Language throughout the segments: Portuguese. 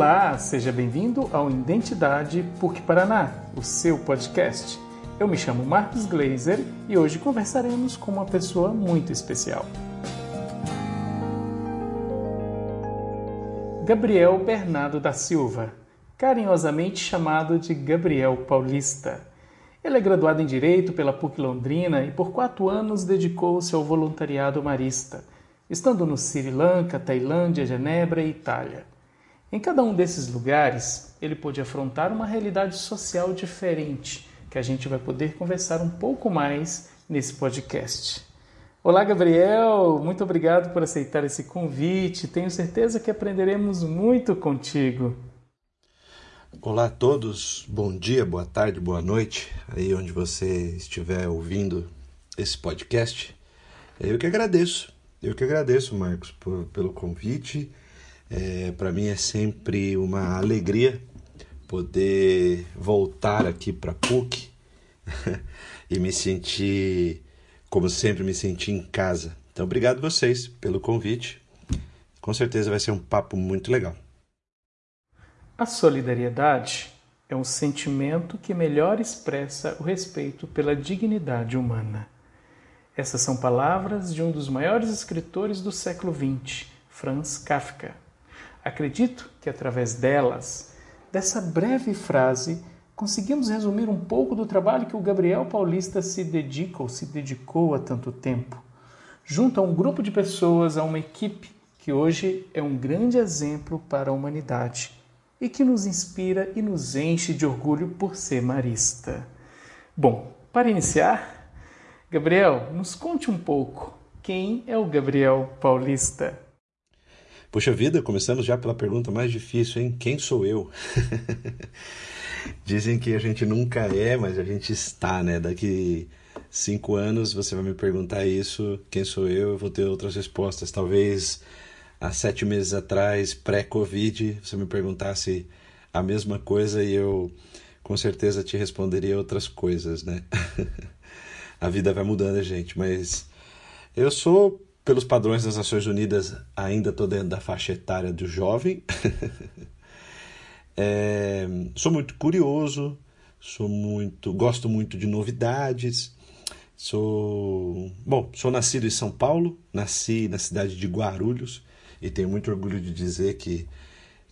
Olá, seja bem-vindo ao Identidade PUC Paraná, o seu podcast. Eu me chamo Marcos Glazer e hoje conversaremos com uma pessoa muito especial. Gabriel Bernardo da Silva, carinhosamente chamado de Gabriel Paulista. Ele é graduado em Direito pela PUC Londrina e por quatro anos dedicou-se ao voluntariado marista, estando no Sri Lanka, Tailândia, Genebra e Itália. Em cada um desses lugares, ele pôde afrontar uma realidade social diferente, que a gente vai poder conversar um pouco mais nesse podcast. Olá, Gabriel! Muito obrigado por aceitar esse convite. Tenho certeza que aprenderemos muito contigo. Olá a todos, bom dia, boa tarde, boa noite, aí onde você estiver ouvindo esse podcast. Eu que agradeço, eu que agradeço, Marcos, por, pelo convite é, Para mim é sempre uma alegria poder voltar aqui para PUC e me sentir, como sempre, me sentir em casa. Então, obrigado vocês pelo convite. Com certeza vai ser um papo muito legal. A solidariedade é um sentimento que melhor expressa o respeito pela dignidade humana. Essas são palavras de um dos maiores escritores do século XX, Franz Kafka. Acredito que através delas, dessa breve frase, conseguimos resumir um pouco do trabalho que o Gabriel Paulista se dedica ou se dedicou há tanto tempo, junto a um grupo de pessoas, a uma equipe que hoje é um grande exemplo para a humanidade e que nos inspira e nos enche de orgulho por ser marista. Bom, para iniciar, Gabriel, nos conte um pouco quem é o Gabriel Paulista. Puxa vida, começamos já pela pergunta mais difícil, hein? Quem sou eu? Dizem que a gente nunca é, mas a gente está, né? Daqui cinco anos você vai me perguntar isso, quem sou eu? Eu vou ter outras respostas. Talvez há sete meses atrás, pré-Covid, você me perguntasse a mesma coisa e eu com certeza te responderia outras coisas, né? a vida vai mudando, gente, mas eu sou pelos padrões das Nações Unidas, ainda estou dentro da faixa etária do jovem. é, sou muito curioso, sou muito, gosto muito de novidades. Sou, bom, sou nascido em São Paulo, nasci na cidade de Guarulhos e tenho muito orgulho de dizer que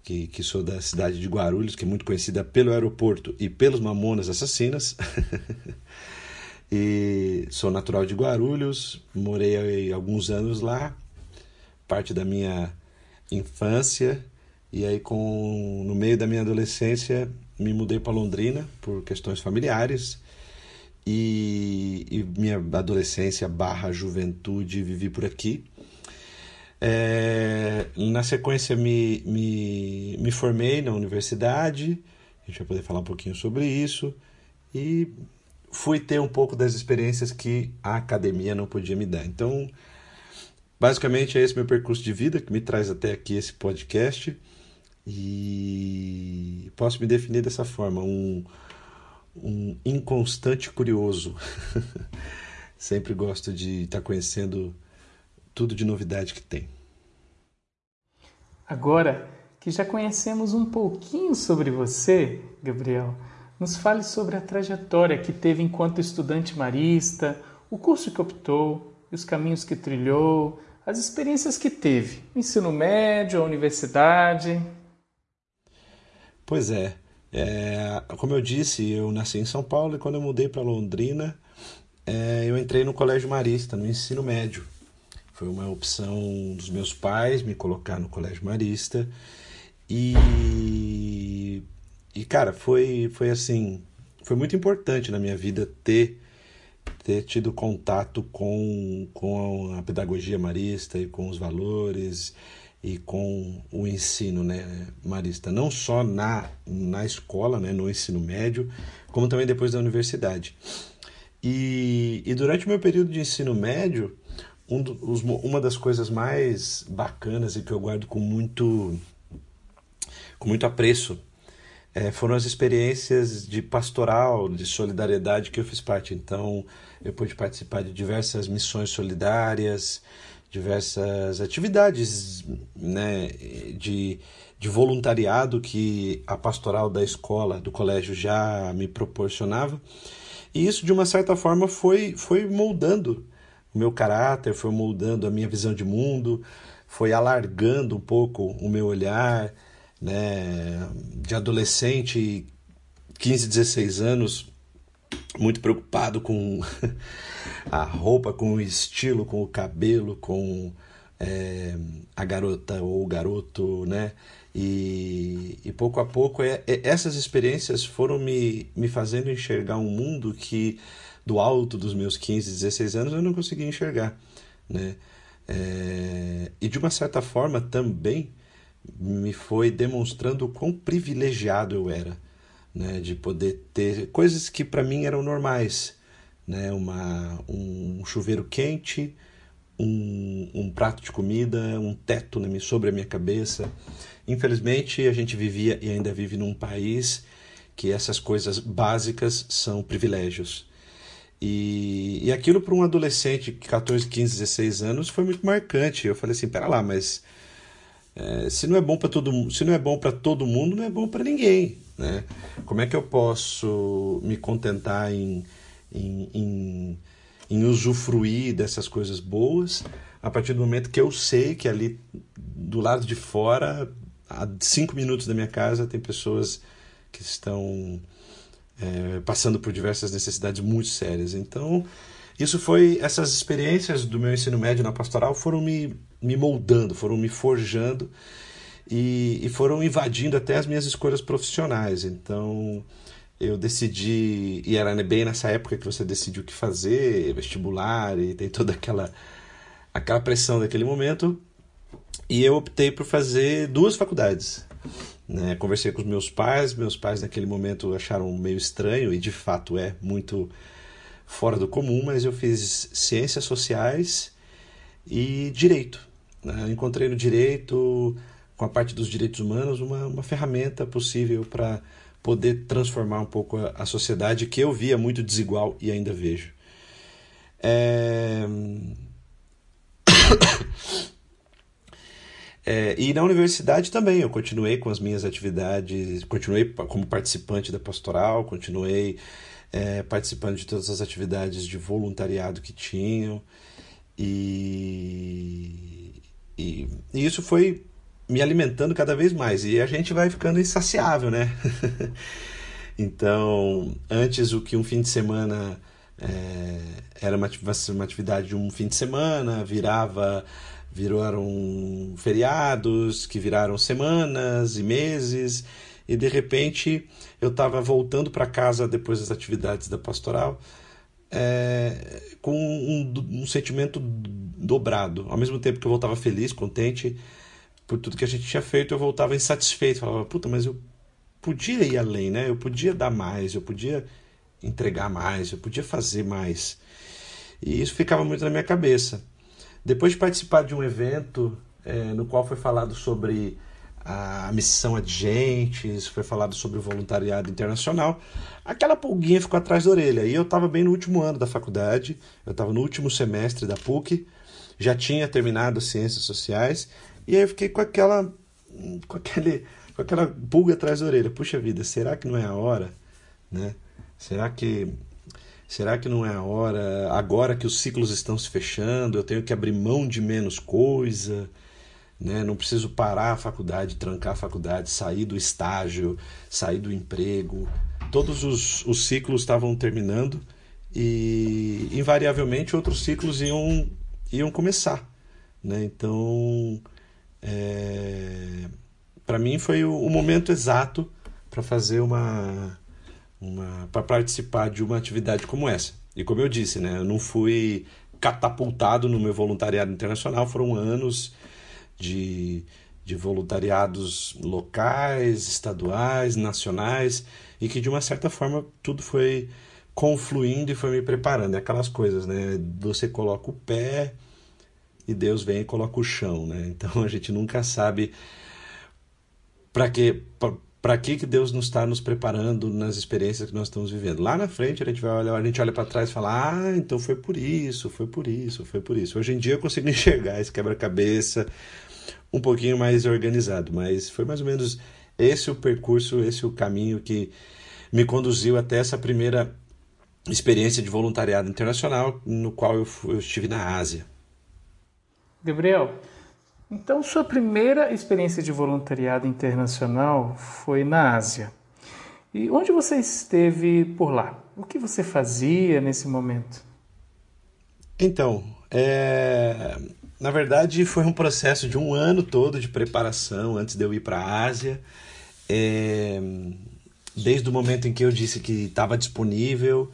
que, que sou da cidade de Guarulhos, que é muito conhecida pelo aeroporto e pelos mamonas assassinas. E sou natural de Guarulhos, morei alguns anos lá, parte da minha infância, e aí com no meio da minha adolescência me mudei para Londrina por questões familiares. E, e, minha adolescência barra juventude vivi por aqui. É, na sequência me, me, me formei na universidade, a gente vai poder falar um pouquinho sobre isso, e fui ter um pouco das experiências que a academia não podia me dar. Então, basicamente é esse meu percurso de vida que me traz até aqui esse podcast e posso me definir dessa forma, um, um inconstante curioso. Sempre gosto de estar conhecendo tudo de novidade que tem. Agora que já conhecemos um pouquinho sobre você, Gabriel, nos fale sobre a trajetória que teve enquanto estudante marista, o curso que optou, os caminhos que trilhou, as experiências que teve, ensino médio, a universidade. Pois é, é, como eu disse, eu nasci em São Paulo e quando eu mudei para Londrina, é, eu entrei no colégio marista, no ensino médio. Foi uma opção dos meus pais me colocar no colégio marista e e cara, foi foi assim, foi muito importante na minha vida ter ter tido contato com, com a pedagogia marista e com os valores e com o ensino né, marista, não só na, na escola, né, no ensino médio, como também depois da universidade. E, e durante o meu período de ensino médio, um dos, uma das coisas mais bacanas e que eu guardo com muito, com muito apreço é, foram as experiências de pastoral, de solidariedade que eu fiz parte. Então, eu pude participar de diversas missões solidárias, diversas atividades né, de, de voluntariado que a pastoral da escola, do colégio já me proporcionava. E isso, de uma certa forma, foi, foi moldando o meu caráter, foi moldando a minha visão de mundo, foi alargando um pouco o meu olhar, né, de adolescente, 15, 16 anos, muito preocupado com a roupa, com o estilo, com o cabelo, com é, a garota ou o garoto, né? E, e pouco a pouco é, é, essas experiências foram me, me fazendo enxergar um mundo que do alto dos meus 15, 16 anos eu não conseguia enxergar, né? É, e de uma certa forma também me foi demonstrando o quão privilegiado eu era, né? De poder ter coisas que para mim eram normais, né? Uma, um chuveiro quente, um, um prato de comida, um teto sobre a minha cabeça. Infelizmente, a gente vivia e ainda vive num país que essas coisas básicas são privilégios. E, e aquilo para um adolescente de 14, 15, 16 anos foi muito marcante. Eu falei assim, pera lá, mas é, se não é bom para todo se não é bom para todo mundo, não é bom para ninguém, né? Como é que eu posso me contentar em, em, em, em usufruir dessas coisas boas a partir do momento que eu sei que ali do lado de fora, a cinco minutos da minha casa, tem pessoas que estão é, passando por diversas necessidades muito sérias. Então, isso foi essas experiências do meu ensino médio na pastoral foram me, me moldando, foram me forjando e, e foram invadindo até as minhas escolhas profissionais. Então, eu decidi, e era bem nessa época que você decide o que fazer, vestibular, e tem toda aquela, aquela pressão daquele momento, e eu optei por fazer duas faculdades. Né? Conversei com os meus pais, meus pais naquele momento acharam meio estranho, e de fato é muito fora do comum, mas eu fiz ciências sociais e direito. Né? Encontrei no direito, com a parte dos direitos humanos, uma, uma ferramenta possível para poder transformar um pouco a, a, sociedade que eu via muito desigual e ainda vejo. É... É, e na universidade também, eu continuei com as minhas atividades, continuei como participante da pastoral, continuei é, participando de todas as atividades de voluntariado que tinham. E, e, e isso foi me alimentando cada vez mais. E a gente vai ficando insaciável, né? então, antes o que um fim de semana é, era uma, uma atividade de um fim de semana, virava viraram feriados, que viraram semanas e meses, e de repente eu estava voltando para casa depois das atividades da pastoral é, com um, um, sentimento dobrado. Ao mesmo tempo que eu voltava feliz, contente por tudo que a gente tinha feito, eu voltava insatisfeito. Falava, puta, mas eu podia ir além, né? Eu podia dar mais, eu podia entregar mais, eu podia fazer mais. E isso ficava muito na minha cabeça. Depois de participar de um evento é, no qual foi falado sobre a missão Adigentes, foi falado sobre o voluntariado internacional, aquela pulguinha ficou atrás da orelha. E eu estava bem no último ano da faculdade, eu estava no último semestre da PUC, já tinha terminado Ciências Sociais, e aí eu fiquei com aquela, com aquele, com aquela pulga atrás da orelha. Puxa vida, será que não é a hora? Né? Será que Será que não é a hora, agora que os ciclos estão se fechando, eu tenho que abrir mão de menos coisa? Né? Não preciso parar a faculdade, trancar a faculdade, sair do estágio, sair do emprego. Todos os, os ciclos estavam terminando e, invariavelmente, outros ciclos iam, iam começar. Né? Então, é, para mim, foi o, o momento exato para fazer uma para participar de uma atividade como essa. E como eu disse, né, eu não fui catapultado no meu voluntariado internacional, foram anos de, de voluntariados locais, estaduais, nacionais, e que de uma certa forma tudo foi confluindo e foi me preparando. É aquelas coisas, né? Você coloca o pé e Deus vem e coloca o chão, né? Então a gente nunca sabe para que para que, que Deus nos está nos preparando nas experiências que nós estamos vivendo. Lá na frente a gente vai olhar, a gente olha para trás e fala, ah, então foi por isso, foi por isso, foi por isso. Hoje em dia eu consigo enxergar esse quebra-cabeça um pouquinho mais organizado, mas foi mais ou menos esse o percurso, esse o caminho que me conduziu até essa primeira experiência de voluntariado internacional, no qual eu, eu estive na Ásia. Gabriel, então sua primeira experiência de voluntariado internacional foi na Ásia. E onde você esteve por lá? O que você fazia nesse momento? Então, é... na verdade foi um processo de um ano todo de preparação antes de eu ir para a Ásia. É... Desde o momento em que eu disse que estava disponível,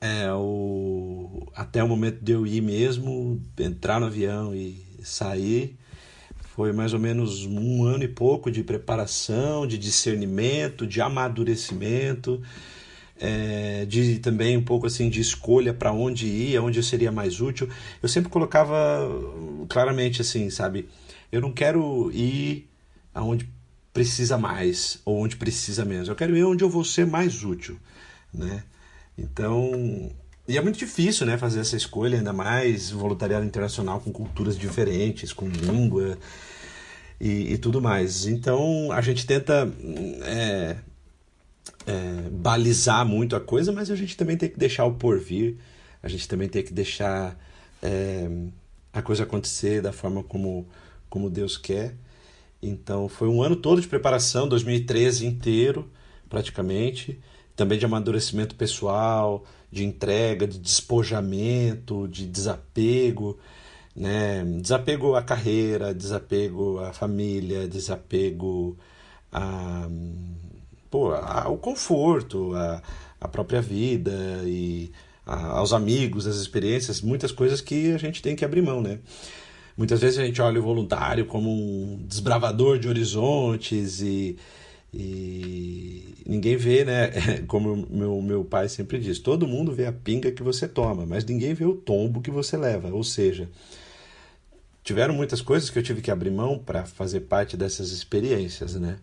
é, o, até o momento de eu ir mesmo, entrar no avião e sair, foi mais ou menos um ano e pouco de preparação, de discernimento, de amadurecimento, é, de também um pouco assim de escolha para onde ir, onde eu seria mais útil. Eu sempre colocava claramente assim, sabe? Eu não quero ir aonde precisa mais ou onde precisa menos. Eu quero ir onde eu vou ser mais útil, né? Então, e é muito difícil, né, fazer essa escolha, ainda mais voluntariado internacional com culturas diferentes, com língua e, e tudo mais. Então, a gente tenta é, é, balizar muito a coisa, mas a gente também tem que deixar o porvir, a gente também tem que deixar é, a coisa acontecer da forma como, como Deus quer. Então, foi um ano todo de preparação, 2013 inteiro, praticamente também de amadurecimento pessoal, de entrega, de despojamento, de desapego, né? Desapego à carreira, desapego à família, desapego a, pô, ao conforto, à, à própria vida e a, aos amigos, às experiências, muitas coisas que a gente tem que abrir mão, né? Muitas vezes a gente olha o voluntário como um desbravador de horizontes e e ninguém vê, né? Como meu, meu pai sempre diz: todo mundo vê a pinga que você toma, mas ninguém vê o tombo que você leva. Ou seja, tiveram muitas coisas que eu tive que abrir mão para fazer parte dessas experiências, né?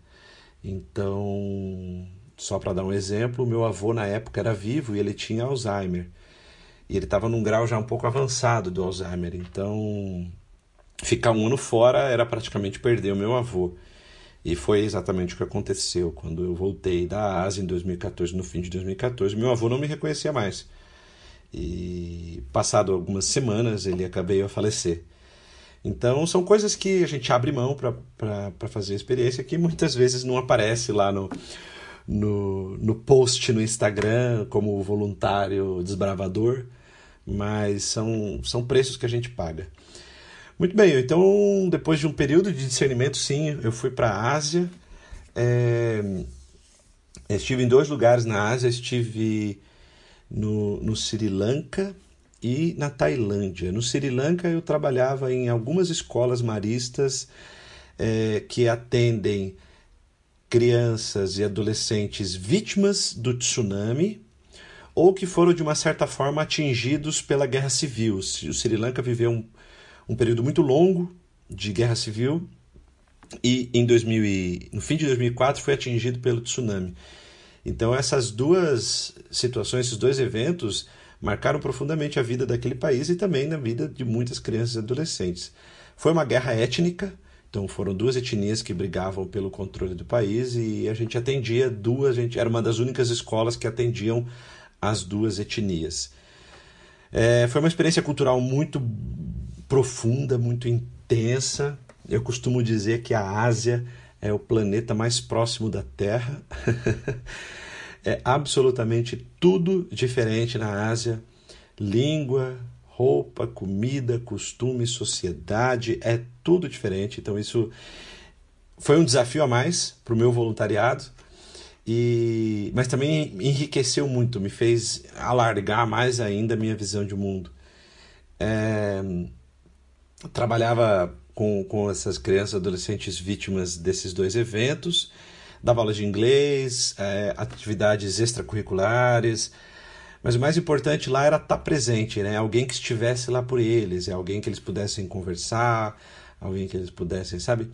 Então, só para dar um exemplo, meu avô na época era vivo e ele tinha Alzheimer. E ele estava num grau já um pouco avançado do Alzheimer. Então, ficar um ano fora era praticamente perder o meu avô. E foi exatamente o que aconteceu quando eu voltei da Ásia em 2014, no fim de 2014. Meu avô não me reconhecia mais. E passado algumas semanas ele acabei a falecer. Então são coisas que a gente abre mão para fazer a experiência que muitas vezes não aparece lá no, no, no post no Instagram como voluntário desbravador, mas são, são preços que a gente paga. Muito bem, então depois de um período de discernimento, sim, eu fui para a Ásia. É, estive em dois lugares na Ásia, estive no, no Sri Lanka e na Tailândia. No Sri Lanka eu trabalhava em algumas escolas maristas é, que atendem crianças e adolescentes vítimas do tsunami ou que foram de uma certa forma atingidos pela guerra civil. O Sri Lanka viveu um, um período muito longo de guerra civil e em 2000 e, no fim de 2004 foi atingido pelo tsunami. Então essas duas situações, esses dois eventos marcaram profundamente a vida daquele país e também na vida de muitas crianças e adolescentes. Foi uma guerra étnica, então foram duas etnias que brigavam pelo controle do país e a gente atendia duas, gente era uma das únicas escolas que atendiam as duas etnias. É, foi uma experiência cultural muito profunda, muito intensa. Eu costumo dizer que a Ásia é o planeta mais próximo da Terra. é absolutamente tudo diferente na Ásia: língua, roupa, comida, costume, sociedade, é tudo diferente. Então, isso foi um desafio a mais para o meu voluntariado. E, mas também enriqueceu muito, me fez alargar mais ainda a minha visão de mundo. É, trabalhava com, com essas crianças adolescentes vítimas desses dois eventos, dava aulas de inglês, é, atividades extracurriculares, mas o mais importante lá era estar presente, né? Alguém que estivesse lá por eles, é alguém que eles pudessem conversar, alguém que eles pudessem, sabe?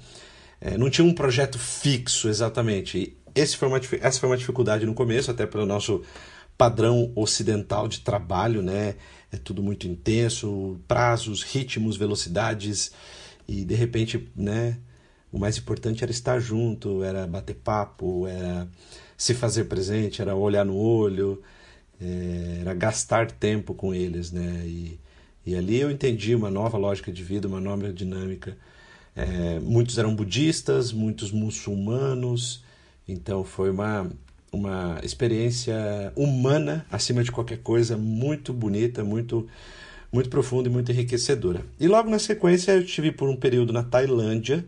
É, não tinha um projeto fixo exatamente. esse foi uma, essa foi uma dificuldade no começo, até pelo nosso padrão ocidental de trabalho, né? É tudo muito intenso, prazos, ritmos, velocidades, e de repente, né? O mais importante era estar junto, era bater papo, era se fazer presente, era olhar no olho, é, era gastar tempo com eles, né? E, e ali eu entendi uma nova lógica de vida, uma nova dinâmica. É, muitos eram budistas, muitos muçulmanos, então foi uma, uma experiência humana, acima de qualquer coisa, muito bonita, muito, muito profunda e muito enriquecedora. E logo na sequência eu estive por um período na Tailândia.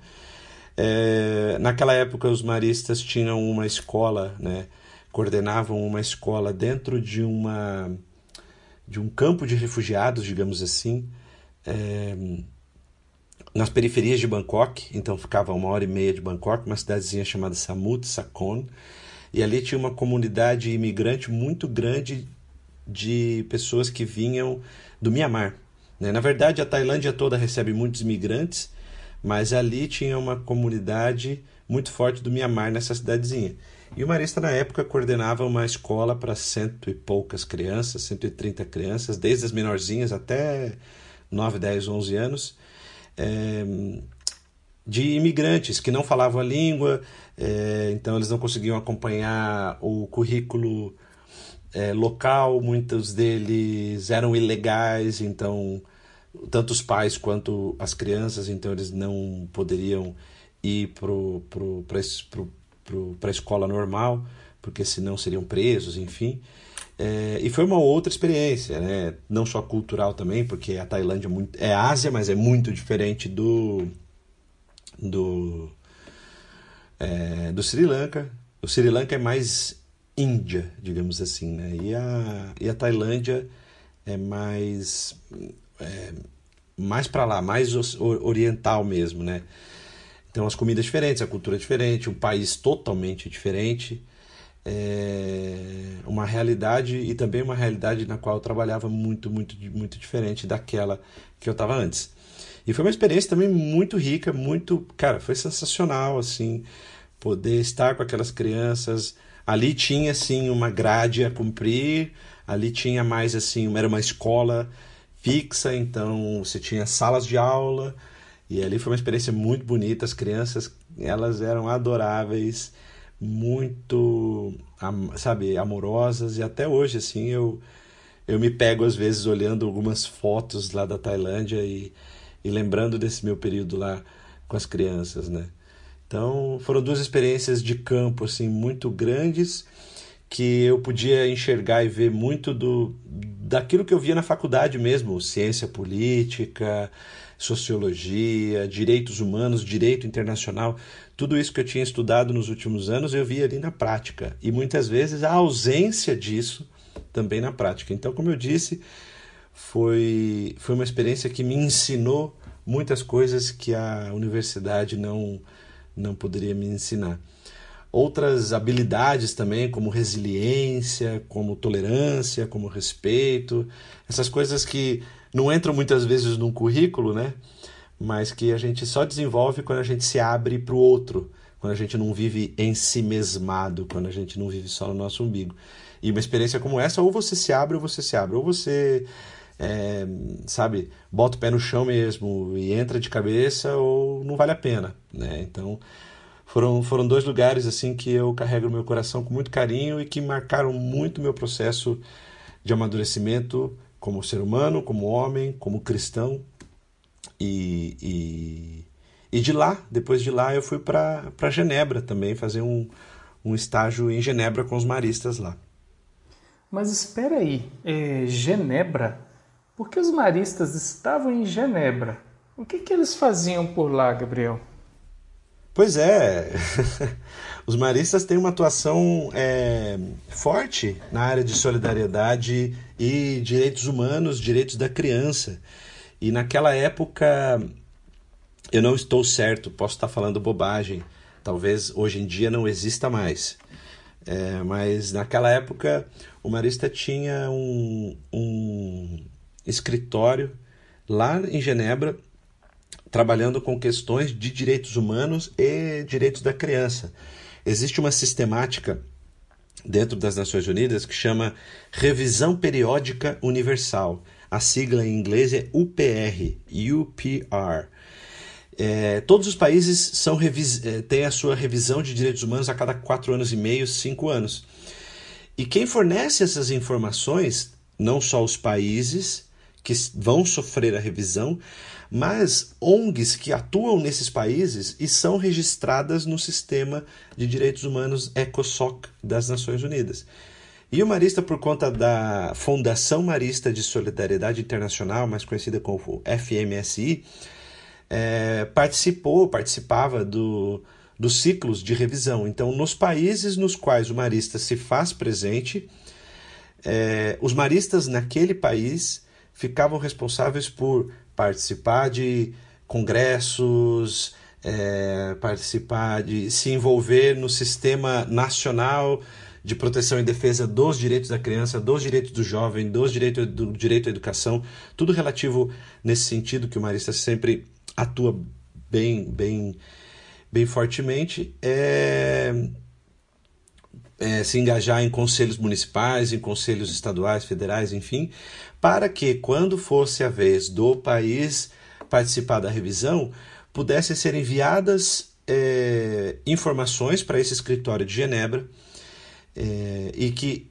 É, naquela época os maristas tinham uma escola, né, coordenavam uma escola dentro de uma de um campo de refugiados, digamos assim. É, nas periferias de Bangkok, então ficava uma hora e meia de Bangkok, uma cidadezinha chamada Samut Sakon, e ali tinha uma comunidade imigrante muito grande de pessoas que vinham do Mianmar. Né? Na verdade, a Tailândia toda recebe muitos imigrantes, mas ali tinha uma comunidade muito forte do Mianmar nessa cidadezinha. E o Marista, na época, coordenava uma escola para cento e poucas crianças, 130 crianças, desde as menorzinhas até 9, 10, 11 anos é, de imigrantes que não falavam a língua, é, então eles não conseguiam acompanhar o currículo é, local, muitos deles eram ilegais, então tanto os pais quanto as crianças, então eles não poderiam ir para a escola normal, porque senão seriam presos, enfim. É, e foi uma outra experiência, né? não só cultural também, porque a Tailândia é, muito, é Ásia, mas é muito diferente do, do, é, do Sri Lanka. O Sri Lanka é mais Índia, digamos assim, né? e, a, e a Tailândia é mais, é, mais para lá, mais oriental mesmo. Né? Então as comidas diferentes, a cultura diferente, um país totalmente diferente é, uma realidade e também uma realidade na qual eu trabalhava muito, muito, muito diferente daquela que eu estava antes. E foi uma experiência também muito rica, muito, cara, foi sensacional assim, poder estar com aquelas crianças. Ali tinha assim uma grade a cumprir, ali tinha mais assim, era uma escola fixa, então você tinha salas de aula, e ali foi uma experiência muito bonita, as crianças, elas eram adoráveis muito, sabe, amorosas e até hoje assim eu eu me pego às vezes olhando algumas fotos lá da Tailândia e, e lembrando desse meu período lá com as crianças, né? Então, foram duas experiências de campo assim muito grandes que eu podia enxergar e ver muito do daquilo que eu via na faculdade mesmo, ciência política, sociologia, direitos humanos, direito internacional, tudo isso que eu tinha estudado nos últimos anos eu via ali na prática e muitas vezes a ausência disso também na prática. Então, como eu disse, foi, foi uma experiência que me ensinou muitas coisas que a universidade não, não poderia me ensinar. Outras habilidades também, como resiliência, como tolerância, como respeito, essas coisas que não entram muitas vezes num currículo, né? mas que a gente só desenvolve quando a gente se abre para o outro, quando a gente não vive em si mesmado, quando a gente não vive só no nosso umbigo. E uma experiência como essa, ou você se abre ou você se abre, ou você, é, sabe, bota o pé no chão mesmo e entra de cabeça, ou não vale a pena, né? Então, foram, foram dois lugares assim que eu carrego no meu coração com muito carinho e que marcaram muito meu processo de amadurecimento como ser humano, como homem, como cristão e, e, e de lá, depois de lá, eu fui para Genebra também, fazer um, um estágio em Genebra com os maristas lá. Mas espera aí, é Genebra? Por que os maristas estavam em Genebra? O que, que eles faziam por lá, Gabriel? Pois é, os maristas têm uma atuação é, forte na área de solidariedade e direitos humanos, direitos da criança. E naquela época, eu não estou certo, posso estar falando bobagem, talvez hoje em dia não exista mais. É, mas naquela época, o Marista tinha um, um escritório lá em Genebra, trabalhando com questões de direitos humanos e direitos da criança. existe uma sistemática dentro das Nações Unidas que chama Revisão Periódica Universal. A sigla em inglês é UPR, UPR. É, todos os países são é, têm a sua revisão de direitos humanos a cada quatro anos e meio, cinco anos. E quem fornece essas informações, não só os países que vão sofrer a revisão, mas ONGs que atuam nesses países e são registradas no sistema de direitos humanos ECOSOC das Nações Unidas. E o Marista, por conta da Fundação Marista de Solidariedade Internacional, mais conhecida como FMSI, é, participou, participava do, dos ciclos de revisão. Então, nos países nos quais o marista se faz presente, é, os maristas naquele país ficavam responsáveis por participar de congressos, é, participar de se envolver no sistema nacional de proteção e defesa dos direitos da criança, dos direitos do jovem, dos direitos do direito à educação, tudo relativo nesse sentido que o marista sempre atua bem, bem, bem fortemente, é, é se engajar em conselhos municipais, em conselhos estaduais, federais, enfim, para que quando fosse a vez do país participar da revisão, pudessem ser enviadas é, informações para esse escritório de Genebra é, e que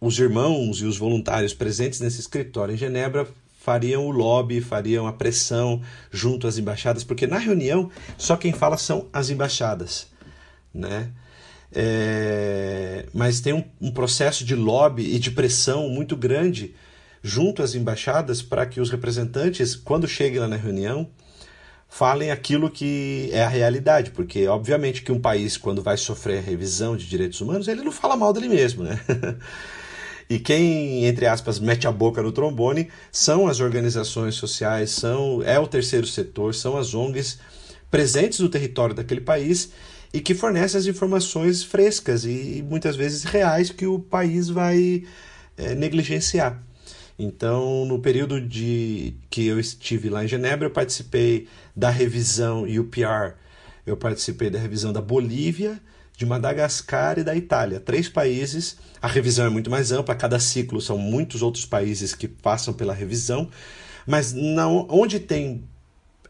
os irmãos e os voluntários presentes nesse escritório em Genebra fariam o lobby, fariam a pressão junto às embaixadas, porque na reunião só quem fala são as embaixadas, né? É, mas tem um, um, processo de lobby e de pressão muito grande junto às embaixadas para que os representantes, quando cheguem lá na reunião, falem aquilo que é a realidade, porque obviamente que um país quando vai sofrer revisão de direitos humanos, ele não fala mal dele mesmo, né? e quem, entre aspas, mete a boca no trombone são as organizações sociais, são é o terceiro setor, são as ONGs presentes no território daquele país e que fornecem as informações frescas e muitas vezes reais que o país vai é, negligenciar. Então, no período de que eu estive lá em Genebra, eu participei da revisão UPR. Eu participei da revisão da Bolívia, de Madagascar e da Itália. Três países. A revisão é muito mais ampla, cada ciclo são muitos outros países que passam pela revisão. Mas onde tem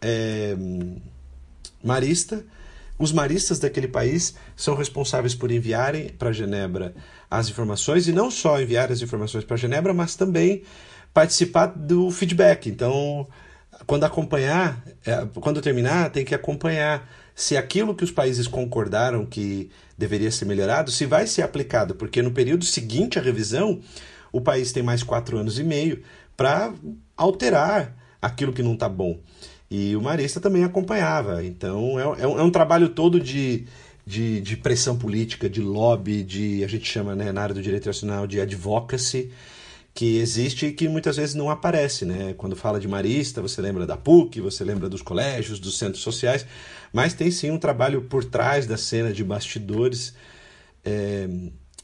é, marista, os maristas daquele país são responsáveis por enviarem para Genebra as informações e não só enviar as informações para Genebra, mas também participar do feedback. Então, quando acompanhar, é, quando terminar, tem que acompanhar se aquilo que os países concordaram que deveria ser melhorado, se vai ser aplicado, porque no período seguinte à revisão, o país tem mais quatro anos e meio para alterar aquilo que não está bom. E o Marista também acompanhava. Então é, é, um, é um trabalho todo de, de, de, pressão política, de lobby, de a gente chama né, na área do direito nacional de advocacy, que existe e que muitas vezes não aparece, né? Quando fala de marista, você lembra da PUC, você lembra dos colégios, dos centros sociais, mas tem sim um trabalho por trás da cena de bastidores é,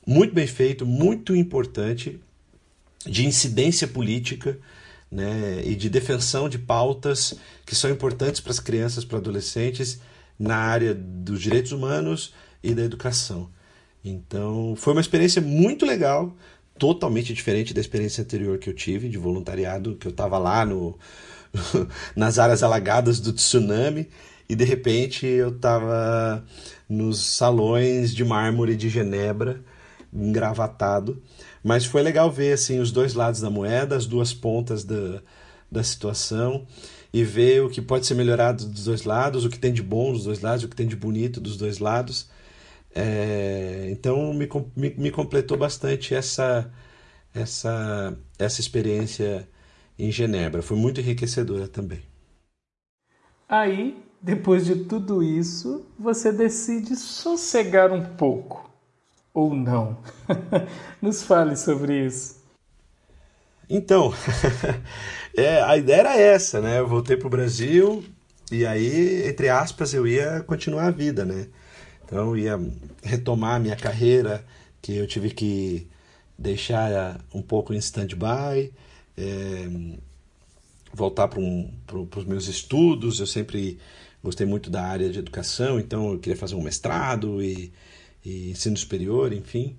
muito bem feito, muito importante, de incidência política, né? E de defensão de pautas que são importantes para as crianças, para adolescentes na área dos direitos humanos e da educação. Então, foi uma experiência muito legal totalmente diferente da experiência anterior que eu tive de voluntariado, que eu estava lá no, nas áreas alagadas do tsunami e de repente eu estava nos salões de mármore de Genebra, engravatado. Mas foi legal ver assim os dois lados da moeda, as duas pontas da, da situação e ver o que pode ser melhorado dos dois lados, o que tem de bom dos dois lados, o que tem de bonito dos dois lados. É, então me, me, me, completou bastante essa, essa, essa experiência em Genebra. Foi muito enriquecedora também. Aí, depois de tudo isso, você decide sossegar um pouco. Ou não? Nos fale sobre isso. Então, é, a ideia era essa, né? Eu voltei para o Brasil e aí, entre aspas, eu ia continuar a vida, né? Então eu ia retomar minha carreira, que eu tive que deixar um pouco em stand-by. É, voltar para um, os meus estudos. Eu sempre gostei muito da área de educação, então eu queria fazer um mestrado e, e ensino superior, enfim.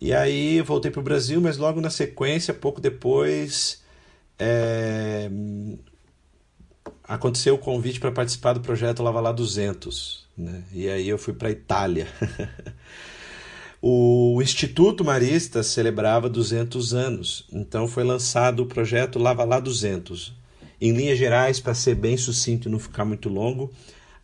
E aí voltei para o Brasil, mas logo na sequência, pouco depois, é, aconteceu o convite para participar do projeto Lava Lá 200. Né? E aí eu fui para a Itália. o Instituto Marista celebrava 200 anos, então foi lançado o projeto Lava Lá 200. Em linhas gerais, para ser bem sucinto e não ficar muito longo,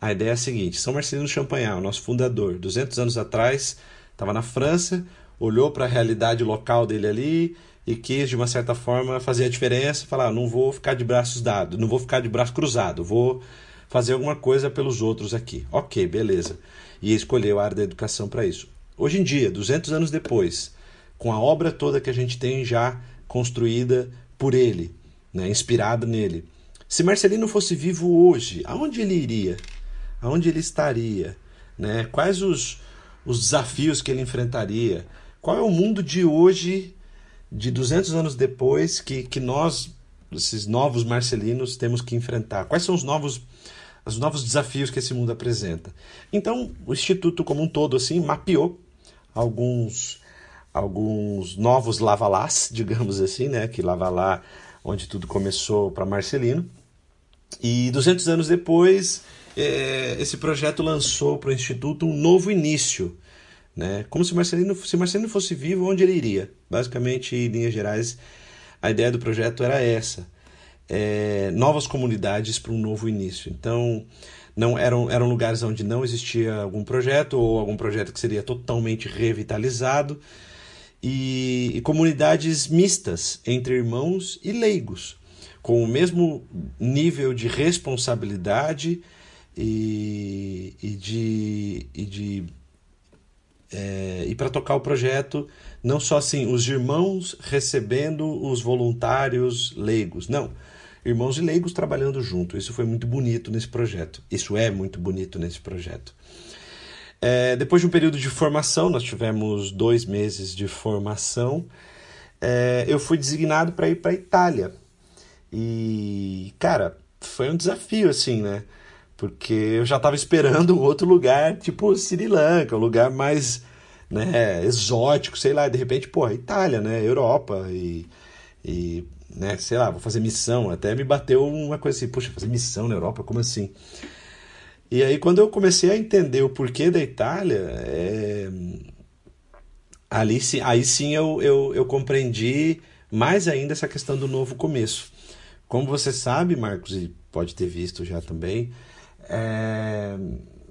a ideia é a seguinte: São Marcelino Champagnat, nosso fundador, 200 anos atrás, estava na França, olhou para a realidade local dele ali e quis, de uma certa forma, fazer a diferença, falar: ah, não vou ficar de braços dados, não vou ficar de braço cruzado, vou fazer alguma coisa pelos outros aqui. Ok, beleza. E escolheu a área da educação para isso. Hoje em dia, 200 anos depois, com a obra toda que a gente tem já construída por ele, né, inspirada nele, se Marcelino fosse vivo hoje, aonde ele iria? Aonde ele estaria? Né? Quais os, os desafios que ele enfrentaria? Qual é o mundo de hoje, de 200 anos depois, que, que nós, esses novos marcelinos, temos que enfrentar? Quais são os novos os novos desafios que esse mundo apresenta. Então, o instituto como um todo assim mapeou alguns alguns novos lavalás, digamos assim, né, que lavalá onde tudo começou para Marcelino. E 200 anos depois, é, esse projeto lançou para o instituto um novo início, né? Como se Marcelino, se Marcelino fosse vivo, onde ele iria? Basicamente, em linhas gerais, a ideia do projeto era essa é, novas comunidades para um novo início. Então, não eram, eram lugares onde não existia algum projeto ou algum projeto que seria totalmente revitalizado e, e comunidades mistas entre irmãos e leigos, com o mesmo nível de responsabilidade e, e de, e de é, e para tocar o projeto, não só assim, os irmãos recebendo os voluntários leigos, não irmãos e leigos trabalhando junto. Isso foi muito bonito nesse projeto. Isso é muito bonito nesse projeto. É, depois de um período de formação, nós tivemos dois meses de formação, é, eu fui designado para ir para Itália. E, cara, foi um desafio, assim, né? Porque eu já estava esperando outro lugar, tipo Sri Lanka, um lugar mais né, exótico, sei lá. De repente, pô, Itália, né? Europa e, e né, sei lá, vou fazer missão. Até me bateu uma coisa assim, puxa, fazer missão na Europa, como assim? E aí, quando eu comecei a entender o porquê da Itália, é... ali sim, aí sim eu, eu, eu compreendi mais ainda essa questão do novo começo. Como você sabe, Marcos, e pode ter visto já também, é...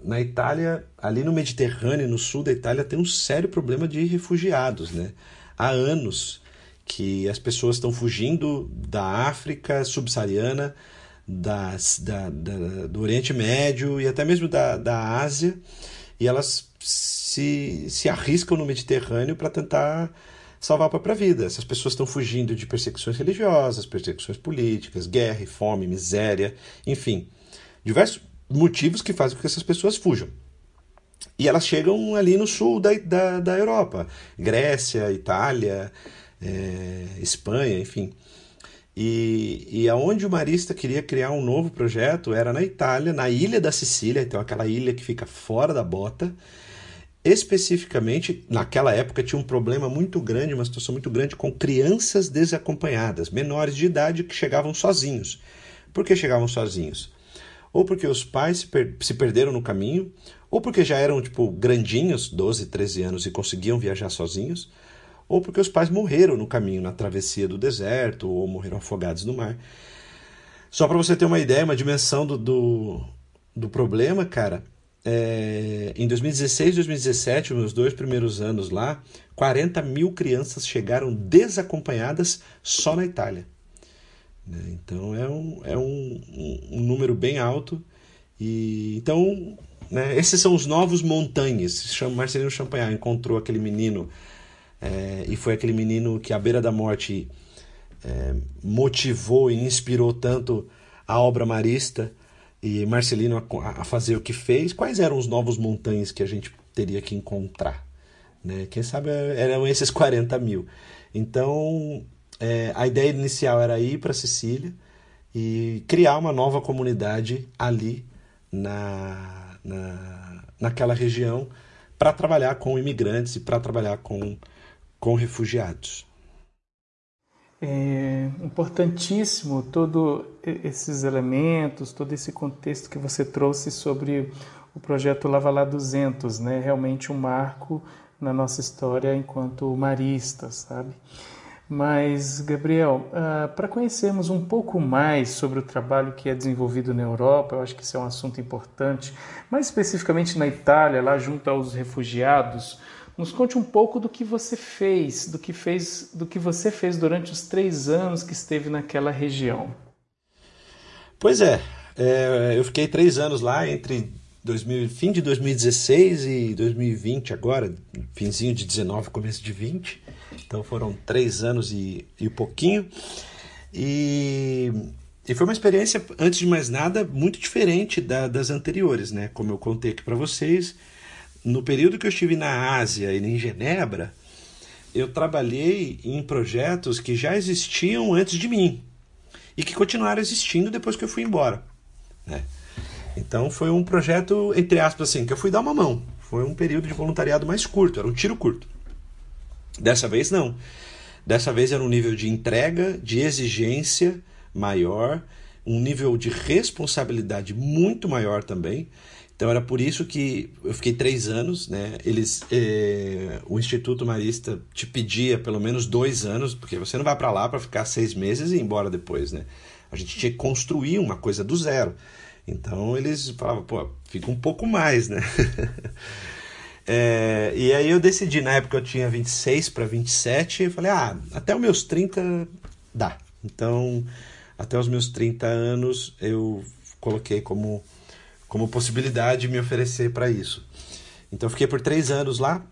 na Itália, ali no Mediterrâneo, no sul da Itália, tem um sério problema de refugiados, né? Há anos que as pessoas estão fugindo da África subsaariana, das, da, da, do Oriente Médio e até mesmo da, da Ásia, e elas se, se arriscam no Mediterrâneo para tentar salvar a própria vida. Essas pessoas estão fugindo de perseguições religiosas, perseguições políticas, guerra, fome, miséria, enfim, diversos motivos que fazem com que essas pessoas fujam. E elas chegam ali no sul da, da, da Europa, Grécia, Itália, é, Espanha, enfim. E, e aonde o Marista queria criar um novo projeto era na Itália, na ilha da Sicília, então aquela ilha que fica fora da bota. Especificamente, naquela época tinha um problema muito grande, uma situação muito grande com crianças desacompanhadas, menores de idade que chegavam sozinhos. Por que chegavam sozinhos? Ou porque os pais se, per se perderam no caminho, ou porque já eram tipo grandinhos, 12, 13 anos e conseguiam viajar sozinhos, ou porque os pais morreram no caminho, na travessia do deserto, ou morreram afogados no mar. Só para você ter uma ideia, uma dimensão do, do, do problema, cara, é, em 2016 e 2017, meus dois primeiros anos lá, 40 mil crianças chegaram desacompanhadas só na Itália. Né? Então é um, é um, um, número bem alto. E então né, esses são os novos montanhas. Marcelino Champagnat encontrou aquele menino é, e foi aquele menino que, à beira da morte, é, motivou e inspirou tanto a obra marista e Marcelino a, a, fazer o que fez. Quais eram os novos montanhas que a gente teria que encontrar? Né? Quem sabe eram esses 40 mil. Então, é, a ideia inicial era ir para Sicília e criar uma nova comunidade ali na, na, naquela região para trabalhar com imigrantes e para trabalhar com, com refugiados. É importantíssimo todos esses elementos, todo esse contexto que você trouxe sobre o projeto Lava Lá 200, né? Realmente um marco na nossa história enquanto maristas, sabe? Mas, Gabriel, uh, para conhecermos um pouco mais sobre o trabalho que é desenvolvido na Europa, eu acho que isso é um assunto importante, mais especificamente na Itália, lá junto aos refugiados, nos conte um pouco do que você fez, do que fez, do que você fez durante os três anos que esteve naquela região. Pois é, é eu fiquei três anos lá entre 2000, fim de 2016 e 2020 agora, finzinho de 19, começo de 20. Então foram três anos e, e pouquinho. E, e foi uma experiência, antes de mais nada, muito diferente da, das anteriores, né? Como eu contei aqui para vocês, no período que eu estive na Ásia e em Genebra, eu trabalhei em projetos que já existiam antes de mim e que continuaram existindo depois que eu fui embora, né? Então foi um projeto, entre aspas, assim, que eu fui dar uma mão. Foi um período de voluntariado mais curto, era um tiro curto. Dessa vez não. Dessa vez era um nível de entrega, de exigência maior, um nível de responsabilidade muito maior também. Então era por isso que eu fiquei três anos, né? Eles, eh, o Instituto Marista te pedia pelo menos dois anos, porque você não vai para lá para ficar seis meses e ir embora depois, né? A gente tinha que construir uma coisa do zero. Então eles falavam, pô, fica um pouco mais, né? é, e aí eu decidi, na época eu tinha 26 para 27, eu falei, ah, até os meus 30 dá. Então, até os meus 30 anos eu coloquei como, como possibilidade me oferecer para isso. Então fiquei por três anos lá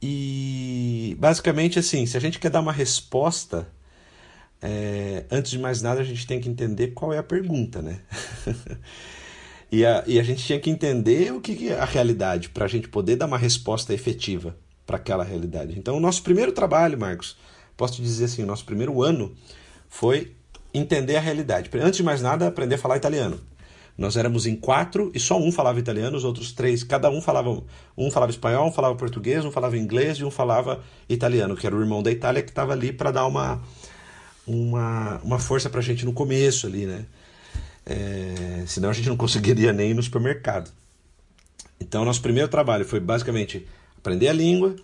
e basicamente assim, se a gente quer dar uma resposta é, antes de mais nada, a gente tem que entender qual é a pergunta, né? e, a, e a gente tinha que entender o que é a realidade para a gente poder dar uma resposta efetiva para aquela realidade. Então, o nosso primeiro trabalho, Marcos, posso te dizer assim, o nosso primeiro ano foi entender a realidade. Antes de mais nada, aprender a falar italiano. Nós éramos em quatro e só um falava italiano, os outros três, cada um falava, um falava espanhol, um falava português, um falava inglês e um falava italiano, que era o irmão da Itália que estava ali para dar uma uma, uma força para a gente no começo ali, né? É, senão a gente não conseguiria nem ir no supermercado. Então, nosso primeiro trabalho foi basicamente aprender a língua,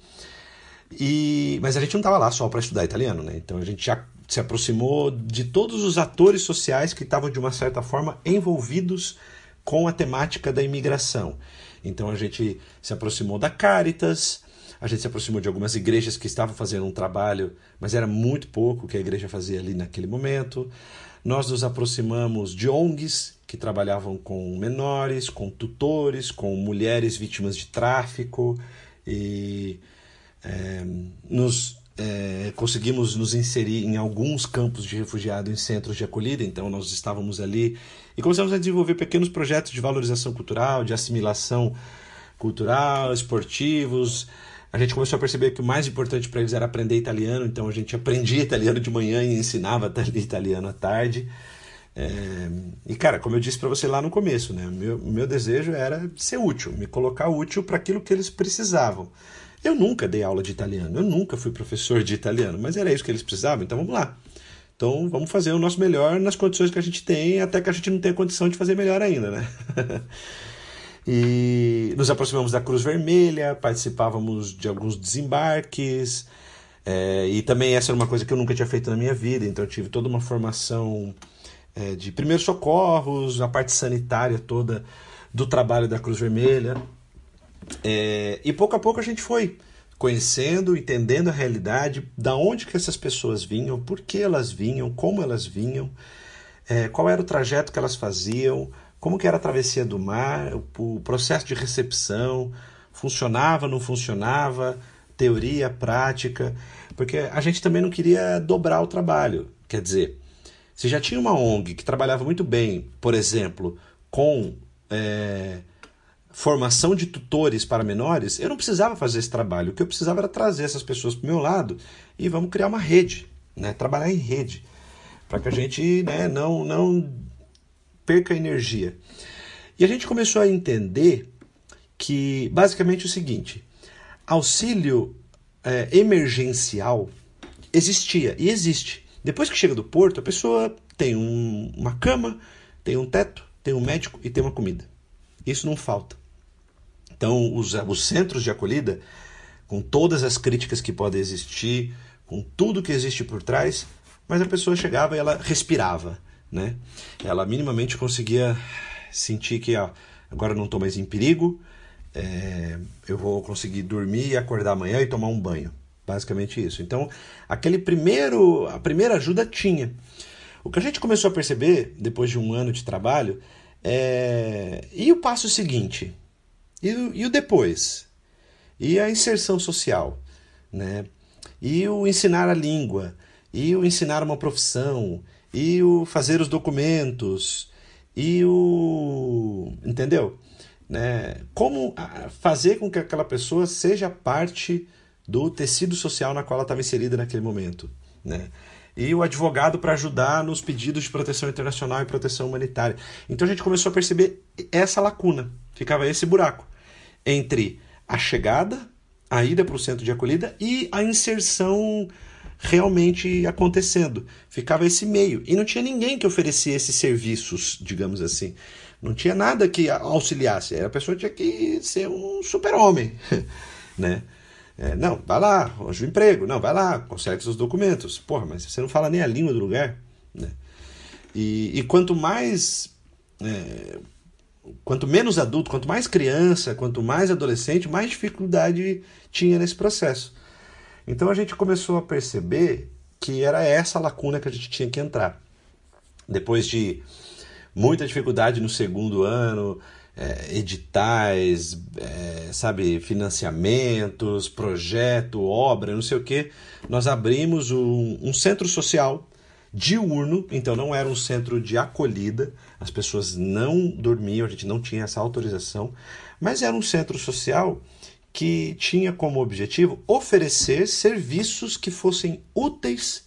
e mas a gente não estava lá só para estudar italiano, né? Então a gente já se aproximou de todos os atores sociais que estavam de uma certa forma envolvidos com a temática da imigração. Então a gente se aproximou da Caritas, a gente se aproximou de algumas igrejas que estavam fazendo um trabalho, mas era muito pouco que a igreja fazia ali naquele momento. Nós nos aproximamos de ONGs que trabalhavam com menores, com tutores, com mulheres vítimas de tráfico e é, nos é, conseguimos nos inserir em alguns campos de refugiado em centros de acolhida, então nós estávamos ali e começamos a desenvolver pequenos projetos de valorização cultural, de assimilação cultural, esportivos, a gente começou a perceber que o mais importante para eles era aprender italiano, então a gente aprendia italiano de manhã e ensinava italiano à tarde. É, e cara, como eu disse para você lá no começo, né, meu, meu desejo era ser útil, me colocar útil para aquilo que eles precisavam. Eu nunca dei aula de italiano, eu nunca fui professor de italiano, mas era isso que eles precisavam, então vamos lá. Então vamos fazer o nosso melhor nas condições que a gente tem, até que a gente não tenha condição de fazer melhor ainda, né? E nos aproximamos da Cruz Vermelha, participávamos de alguns desembarques. É, e também essa era uma coisa que eu nunca tinha feito na minha vida, então eu tive toda uma formação é, de primeiros socorros, a parte sanitária toda do trabalho da Cruz Vermelha. É, e pouco a pouco a gente foi conhecendo, entendendo a realidade, da onde que essas pessoas vinham, por que elas vinham, como elas vinham, é, qual era o trajeto que elas faziam, como que era a travessia do mar, o, processo de recepção, funcionava, não funcionava, teoria, prática, porque a gente também não queria dobrar o trabalho. Quer dizer, se já tinha uma ONG que trabalhava muito bem, por exemplo, com é, formação de tutores para menores, eu não precisava fazer esse trabalho. O que eu precisava era trazer essas pessoas para o meu lado e vamos criar uma rede, né? trabalhar em rede. para que a gente né, não, não perca energia. E a gente começou a entender que basicamente é o seguinte: auxílio é, emergencial existia e existe. Depois que chega do porto, a pessoa tem um, uma cama, tem um teto, tem um médico e tem uma comida. Isso não falta. Então, os, os centros de acolhida, com todas as críticas que podem existir, com tudo que existe por trás, mas a pessoa chegava e ela respirava, né? Ela minimamente conseguia sentir que ó, agora não estou mais em perigo, é, eu vou conseguir dormir e acordar amanhã e tomar um banho. Basicamente isso. Então, aquele primeiro, a primeira ajuda tinha. O que a gente começou a perceber depois de um ano de trabalho é e o passo seguinte, e, e o depois, e a inserção social, né? E o ensinar a língua, e o ensinar uma profissão, e o fazer os documentos, e o. Entendeu? Né? Como fazer com que aquela pessoa seja parte do tecido social na qual ela estava inserida naquele momento. Né? E o advogado para ajudar nos pedidos de proteção internacional e proteção humanitária. Então a gente começou a perceber essa lacuna, ficava esse buraco entre a chegada, a ida para o centro de acolhida e a inserção realmente acontecendo. Ficava esse meio. E não tinha ninguém que oferecia esses serviços, digamos assim. Não tinha nada que auxiliasse. A pessoa tinha que ser um super-homem. né? É, não, vai lá, arranja um emprego. Não, vai lá, consegue seus documentos. Porra, mas você não fala nem a língua do lugar. Né? E, e quanto mais. É, quanto menos adulto, quanto mais criança, quanto mais adolescente, mais dificuldade tinha nesse processo. Então a gente começou a perceber que era essa lacuna que a gente tinha que entrar. Depois de muita dificuldade no segundo ano, é, editais, é, sabe, financiamentos, projeto, obra, não sei o que, nós abrimos um, um centro social diurno, então não era um centro de acolhida, as pessoas não dormiam, a gente não tinha essa autorização, mas era um centro social que tinha como objetivo oferecer serviços que fossem úteis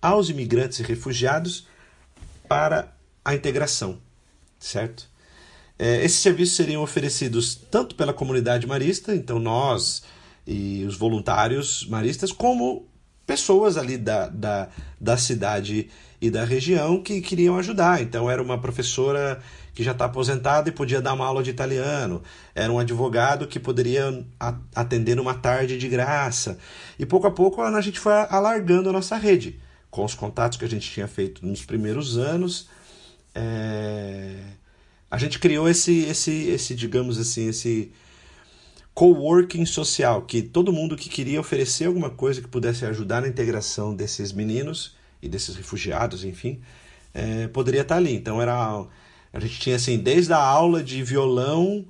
aos imigrantes e refugiados para a integração, certo? É, esses serviços seriam oferecidos tanto pela comunidade marista, então nós e os voluntários maristas, como pessoas ali da, da, da cidade e da região que queriam ajudar. Então, era uma professora que já está aposentada e podia dar uma aula de italiano, era um advogado que poderia atender uma tarde de graça. E pouco a pouco a gente foi alargando a nossa rede, com os contatos que a gente tinha feito nos primeiros anos. É... A gente criou esse, esse, esse, digamos assim, esse coworking social, que todo mundo que queria oferecer alguma coisa que pudesse ajudar na integração desses meninos e desses refugiados, enfim, é, poderia estar ali. Então era a gente tinha assim desde a aula de violão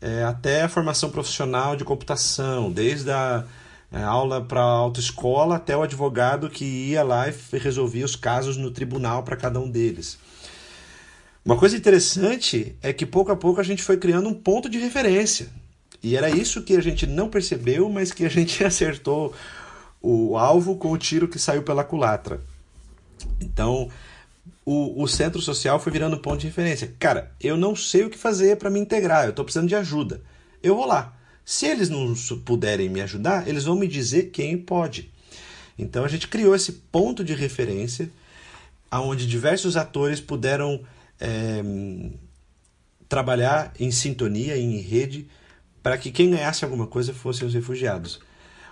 é, até a formação profissional de computação, desde a, a aula para autoescola até o advogado que ia lá e resolvia os casos no tribunal para cada um deles. Uma coisa interessante é que pouco a pouco a gente foi criando um ponto de referência. E era isso que a gente não percebeu, mas que a gente acertou o alvo com o tiro que saiu pela culatra. Então, o, o centro social foi virando ponto de referência. Cara, eu não sei o que fazer para me integrar, eu estou precisando de ajuda. Eu vou lá. Se eles não puderem me ajudar, eles vão me dizer quem pode. Então a gente criou esse ponto de referência, onde diversos atores puderam é, trabalhar em sintonia, em rede, para que quem ganhasse alguma coisa fossem os refugiados.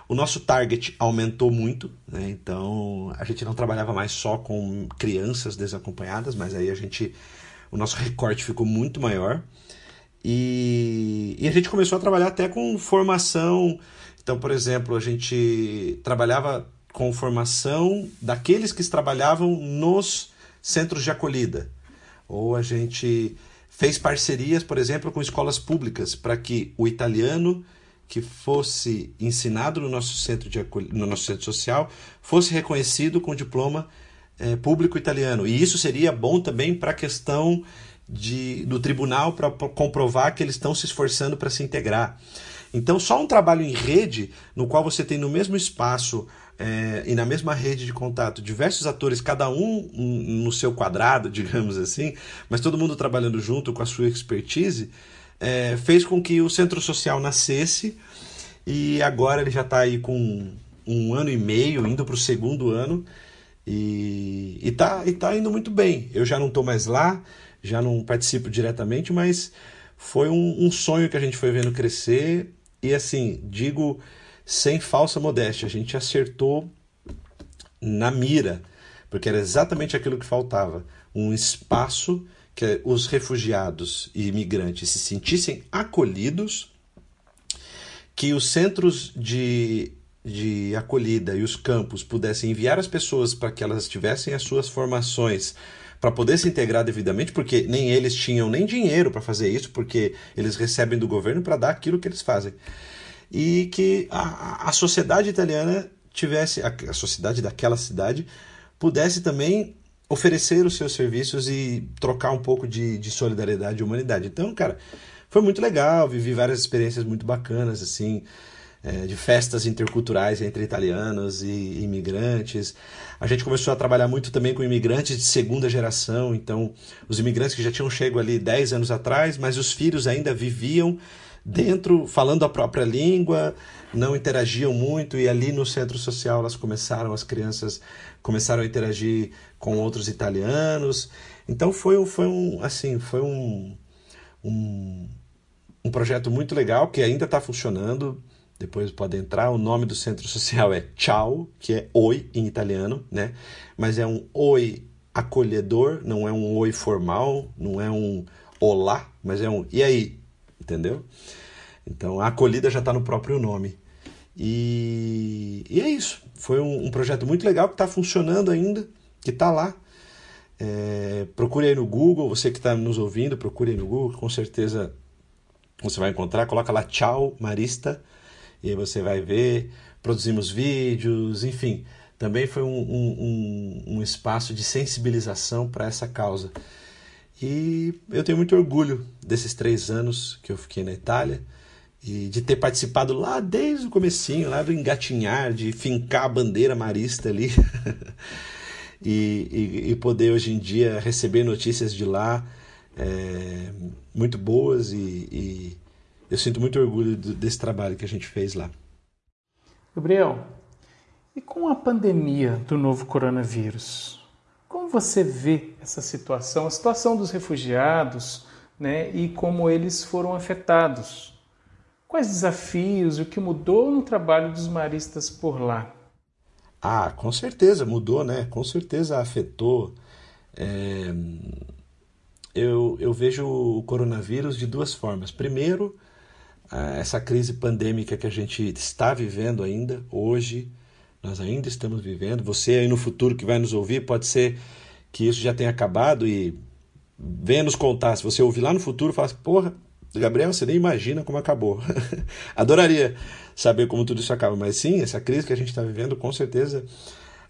O nosso target aumentou muito, né? então a gente não trabalhava mais só com crianças desacompanhadas, mas aí a gente, o nosso recorte ficou muito maior. E, e a gente começou a trabalhar até com formação. Então, por exemplo, a gente trabalhava com formação daqueles que trabalhavam nos centros de acolhida. Ou a gente fez parcerias, por exemplo, com escolas públicas para que o italiano que fosse ensinado no nosso centro de no nosso centro social fosse reconhecido com diploma é, público italiano. E isso seria bom também para a questão de, do tribunal para comprovar que eles estão se esforçando para se integrar. Então só um trabalho em rede no qual você tem no mesmo espaço é, e na mesma rede de contato, diversos atores, cada um no seu quadrado, digamos assim, mas todo mundo trabalhando junto com a sua expertise, é, fez com que o centro social nascesse e agora ele já está aí com um ano e meio, indo para o segundo ano, e, está e tá indo muito bem. Eu já não estou mais lá, já não participo diretamente, mas foi um, um sonho que a gente foi vendo crescer, e assim, digo sem falsa modéstia, a gente acertou na mira, porque era exatamente aquilo que faltava: um espaço que os refugiados e imigrantes se sentissem acolhidos, que os centros de, de acolhida e os campos pudessem enviar as pessoas para que elas tivessem as suas formações para poder se integrar devidamente, porque nem eles tinham nem dinheiro para fazer isso, porque eles recebem do governo para dar aquilo que eles fazem. E que a, a sociedade italiana tivesse, a, a sociedade daquela cidade, pudesse também oferecer os seus serviços e trocar um pouco de, de solidariedade e humanidade. Então, cara, foi muito legal, vivi várias experiências muito bacanas, assim, é, de festas interculturais entre italianos e imigrantes. A gente começou a trabalhar muito também com imigrantes de segunda geração, então, os imigrantes que já tinham chego ali 10 anos atrás, mas os filhos ainda viviam dentro, falando a própria língua, não interagiam muito e ali no centro social elas começaram, as crianças começaram a interagir com outros italianos. Então foi, foi um, assim, foi um, um, um projeto muito legal que ainda está funcionando. Depois pode entrar. O nome do centro social é Ciao, que é oi em italiano, né? Mas é um oi acolhedor, não é um oi formal, não é um olá, mas é um e aí, entendeu? Então a acolhida já está no próprio nome. E, e é isso. Foi um, um projeto muito legal que está funcionando ainda, que está lá. É, procure aí no Google, você que está nos ouvindo, procure aí no Google, com certeza você vai encontrar. Coloca lá Tchau Marista e aí você vai ver. Produzimos vídeos, enfim. Também foi um, um, um espaço de sensibilização para essa causa. E eu tenho muito orgulho desses três anos que eu fiquei na Itália e de ter participado lá desde o comecinho, lá do engatinhar, de fincar a bandeira marista ali. e, e, e, poder hoje em dia receber notícias de lá é, muito boas e, e, eu sinto muito orgulho desse trabalho que a gente fez lá. Gabriel, e com a pandemia do novo coronavírus? Como você vê essa situação, a situação dos refugiados né, e como eles foram afetados? Quais desafios e o que mudou no trabalho dos maristas por lá? Ah, com certeza mudou, né? Com certeza afetou. É... Eu, eu vejo o coronavírus de duas formas. Primeiro, essa crise pandêmica que a gente está vivendo ainda hoje, nós ainda estamos vivendo. Você aí no futuro que vai nos ouvir, pode ser que isso já tenha acabado e venha nos contar. Se você ouvir lá no futuro, fala assim, porra, Gabriel, você nem imagina como acabou. Adoraria saber como tudo isso acaba, mas sim, essa crise que a gente está vivendo com certeza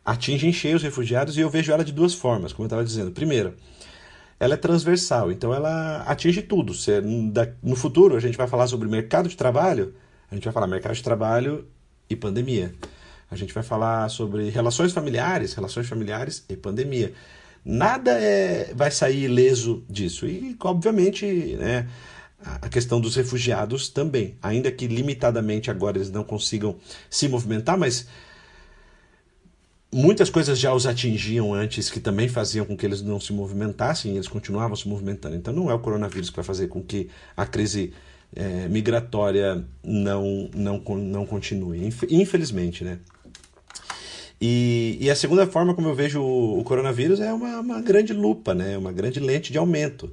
atinge em cheio os refugiados e eu vejo ela de duas formas, como eu estava dizendo. Primeiro, ela é transversal, então ela atinge tudo. no futuro a gente vai falar sobre mercado de trabalho, a gente vai falar mercado de trabalho e pandemia. A gente vai falar sobre relações familiares, relações familiares e pandemia. Nada é, vai sair ileso disso. E, obviamente, né, a questão dos refugiados também, ainda que limitadamente agora eles não consigam se movimentar, mas muitas coisas já os atingiam antes que também faziam com que eles não se movimentassem e eles continuavam se movimentando. Então não é o coronavírus que vai fazer com que a crise é, migratória não, não, não continue, infelizmente, né? E, e, a segunda forma como eu vejo o, o coronavírus é uma, uma grande lupa, né? uma grande lente de aumento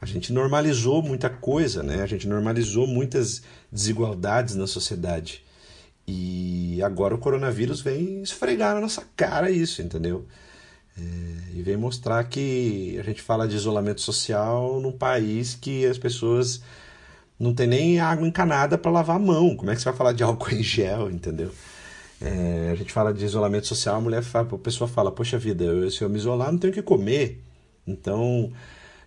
a gente normalizou muita coisa, né? A gente normalizou muitas desigualdades na sociedade. E agora o coronavírus vem esfregar na nossa cara isso, entendeu? É, e vem mostrar que a gente fala de isolamento social num país que as pessoas não tem nem água encanada para lavar a mão. Como é que você vai falar de álcool em gel, entendeu? É, a gente fala de isolamento social, a mulher fala, a pessoa fala, poxa vida, eu, se eu me isolar não tenho o que comer. Então,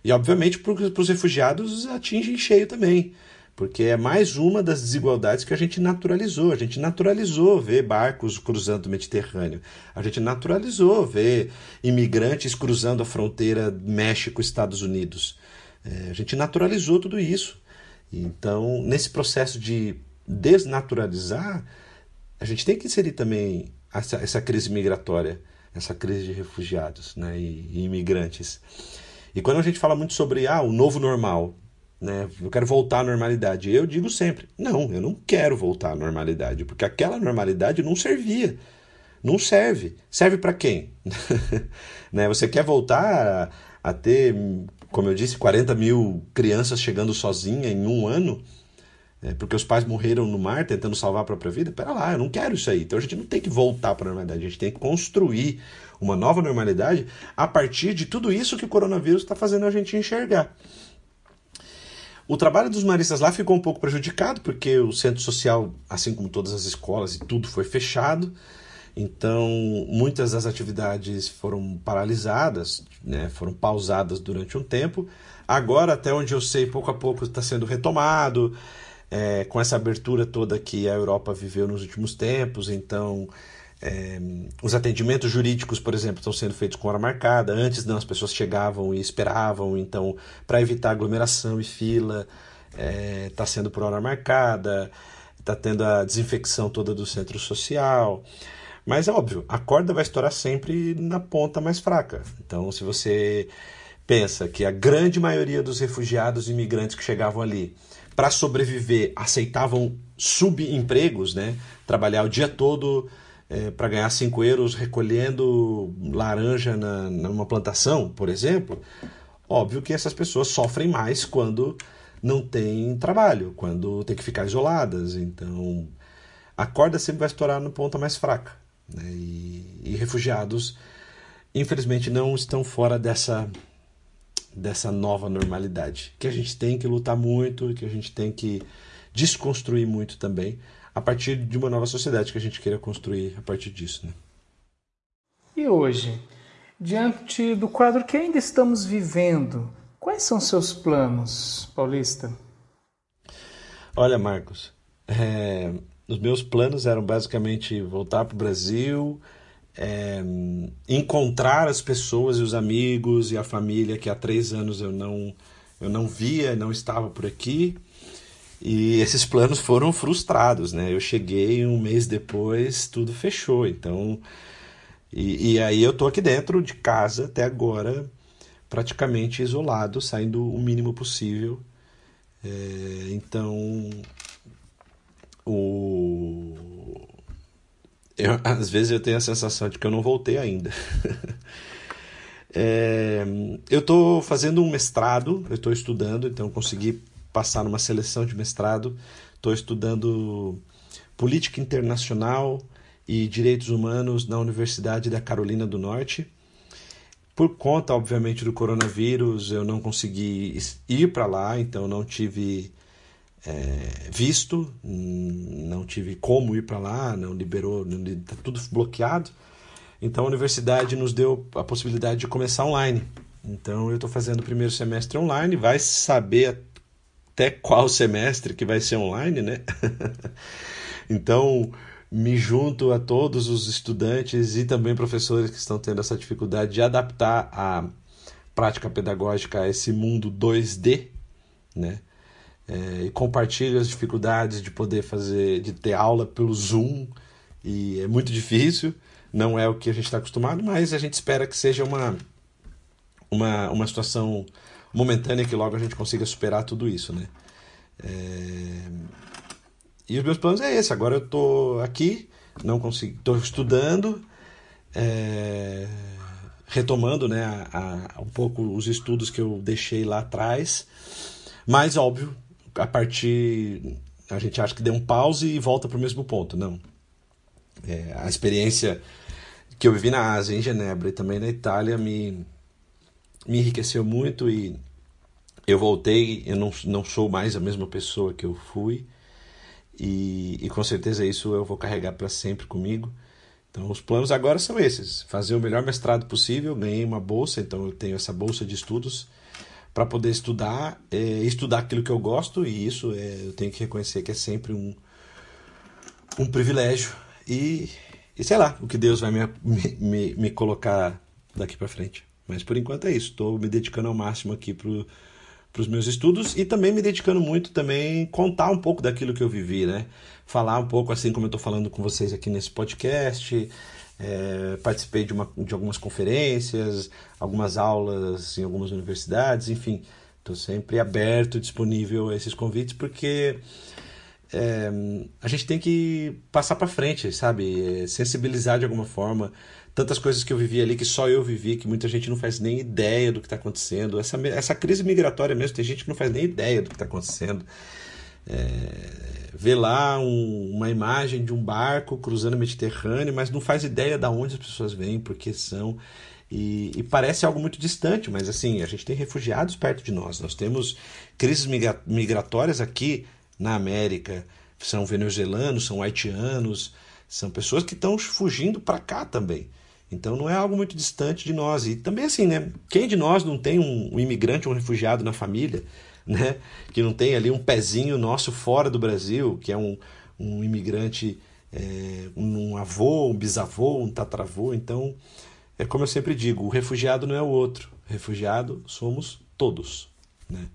e obviamente para os refugiados atinge em cheio também, porque é mais uma das desigualdades que a gente naturalizou. A gente naturalizou ver barcos cruzando o Mediterrâneo. A gente naturalizou ver imigrantes cruzando a fronteira México-Estados Unidos. É, a gente naturalizou tudo isso. Então, nesse processo de desnaturalizar, a gente tem que inserir também essa, essa crise migratória, essa crise de refugiados né, e, e imigrantes. E quando a gente fala muito sobre ah, o novo normal, né, eu quero voltar à normalidade, eu digo sempre: não, eu não quero voltar à normalidade, porque aquela normalidade não servia. Não serve. Serve para quem? né, você quer voltar a, a ter, como eu disse, 40 mil crianças chegando sozinha em um ano? é, porque os pais morreram no mar tentando salvar a própria vida. Pera lá, eu não quero isso aí. Então a gente não tem que voltar para a normalidade, a gente tem que construir uma nova normalidade a partir de tudo isso que o coronavírus está fazendo a gente enxergar. O trabalho dos maristas lá ficou um pouco prejudicado, porque o centro social, assim como todas as escolas e tudo, foi fechado. Então, muitas das atividades foram paralisadas, né, foram pausadas durante um tempo. Agora, até onde eu sei, pouco a pouco está sendo retomado é, com essa abertura toda que a Europa viveu nos últimos tempos, então é, os atendimentos jurídicos, por exemplo, estão sendo feitos com hora marcada. Antes não, as pessoas chegavam e esperavam, então, para evitar aglomeração e fila, está é, tá sendo por hora marcada, está tendo a desinfecção toda do centro social. Mas é óbvio, a corda vai estourar sempre na ponta mais fraca. Então, se você pensa que a grande maioria dos refugiados e imigrantes que chegavam ali para sobreviver, aceitavam subempregos, né? Trabalhar o dia todo é, para ganhar 5 euros recolhendo laranja na, numa plantação, por exemplo. Óbvio que essas pessoas sofrem mais quando não tem trabalho, quando tem que ficar isoladas. Então, a corda sempre vai estourar no ponta mais fraca. Né? E, e refugiados, infelizmente, não estão fora dessa dessa nova normalidade, que a gente tem que lutar muito que a gente tem que desconstruir muito também, a partir de uma nova sociedade que a gente queira construir a partir disso. Né? E hoje, diante do quadro que ainda estamos vivendo, quais são seus planos, Paulista? Olha, Marcos, é, os meus planos eram basicamente voltar para o Brasil, é, encontrar as pessoas e os amigos e a família que há três anos eu não, eu não via, não estava por aqui. E esses planos foram frustrados, né? Eu cheguei um mês depois, tudo fechou. Então, e, e aí eu tô aqui dentro de casa até agora, praticamente isolado, saindo o mínimo possível. É, então, o eu, às vezes eu tenho a sensação de que eu não voltei ainda. é, eu estou fazendo um mestrado, eu estou estudando, então consegui passar numa seleção de mestrado. Estou estudando política internacional e direitos humanos na Universidade da Carolina do Norte. Por conta, obviamente, do coronavírus, eu não consegui ir para lá, então não tive é, visto, não tive como ir para lá, não liberou, está tudo bloqueado. Então a universidade nos deu a possibilidade de começar online. Então eu estou fazendo o primeiro semestre online, vai saber até qual semestre que vai ser online, né? então me junto a todos os estudantes e também professores que estão tendo essa dificuldade de adaptar a prática pedagógica a esse mundo 2D, né? é, e compartilha as dificuldades de poder fazer, de ter aula pelo Zoom, e é muito difícil, não é o que a gente está acostumado, mas a gente espera que seja uma, uma, uma situação momentânea que logo a gente consiga superar tudo isso, né? É... E os meus planos é esse. Agora eu estou aqui, não consigo, estou estudando, é... retomando, né, a, a, um pouco os estudos que eu deixei lá atrás. Mas óbvio, a partir. A gente acha que deu um pause e volta para o mesmo ponto. Não. É, a experiência que eu vivi na Ásia, em Genebra e também na Itália me, me enriqueceu muito e eu voltei, eu não, não sou mais a mesma pessoa que eu fui e, e com certeza isso eu vou carregar para sempre comigo. Então os planos agora são esses: fazer o melhor mestrado possível. Ganhei uma bolsa, então eu tenho essa bolsa de estudos para poder estudar, é, estudar aquilo que eu gosto, e isso é, eu tenho que reconhecer que é sempre um, um privilégio. E, e sei lá, o que Deus vai me, me, me colocar daqui para frente. Mas por enquanto é isso, estou me dedicando ao máximo aqui para os meus estudos e também me dedicando muito também contar um pouco daquilo que eu vivi, né? Falar um pouco assim como eu estou falando com vocês aqui nesse podcast, é, participei de, uma, de algumas conferências, algumas aulas em algumas universidades, enfim, estou sempre aberto, disponível a esses convites, porque é, a gente tem que passar para frente, sabe? É, sensibilizar de alguma forma. Tantas coisas que eu vivi ali que só eu vivi, que muita gente não faz nem ideia do que está acontecendo. Essa, essa crise migratória mesmo, tem gente que não faz nem ideia do que está acontecendo. É, vê lá um, uma imagem de um barco cruzando o Mediterrâneo, mas não faz ideia de onde as pessoas vêm, por que são. E, e, parece algo muito distante, mas assim, a gente tem refugiados perto de nós. Nós temos crises migratórias aqui na América. São venezuelanos, são haitianos, são pessoas que estão fugindo para cá também. Então não é algo muito distante de nós. E também assim, né? Quem de nós não tem um, um imigrante, um refugiado na família? né? que não tem ali um pezinho nosso fora do Brasil, que é um, um imigrante, é, um avô, um bisavô, um tatravô. Então, é como eu sempre digo: o refugiado não é o outro, o refugiado somos todos. Né?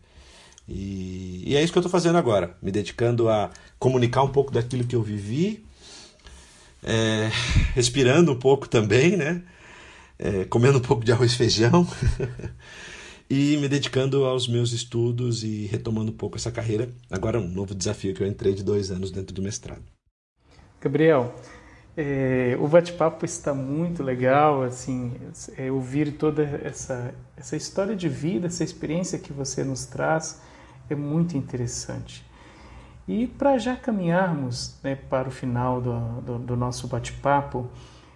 E, e é isso que eu estou fazendo agora, me dedicando a comunicar um pouco daquilo que eu vivi, é, respirando um pouco também, né? É, comendo um pouco de arroz e feijão. e me dedicando aos meus estudos e retomando um pouco essa carreira. Agora, um novo desafio que eu entrei de dois anos dentro do mestrado. Gabriel, é, o bate-papo está muito legal, assim, é, ouvir toda essa, essa história de vida, essa experiência que você nos traz é muito interessante. E para já caminharmos né, para o final do, do, do nosso bate-papo,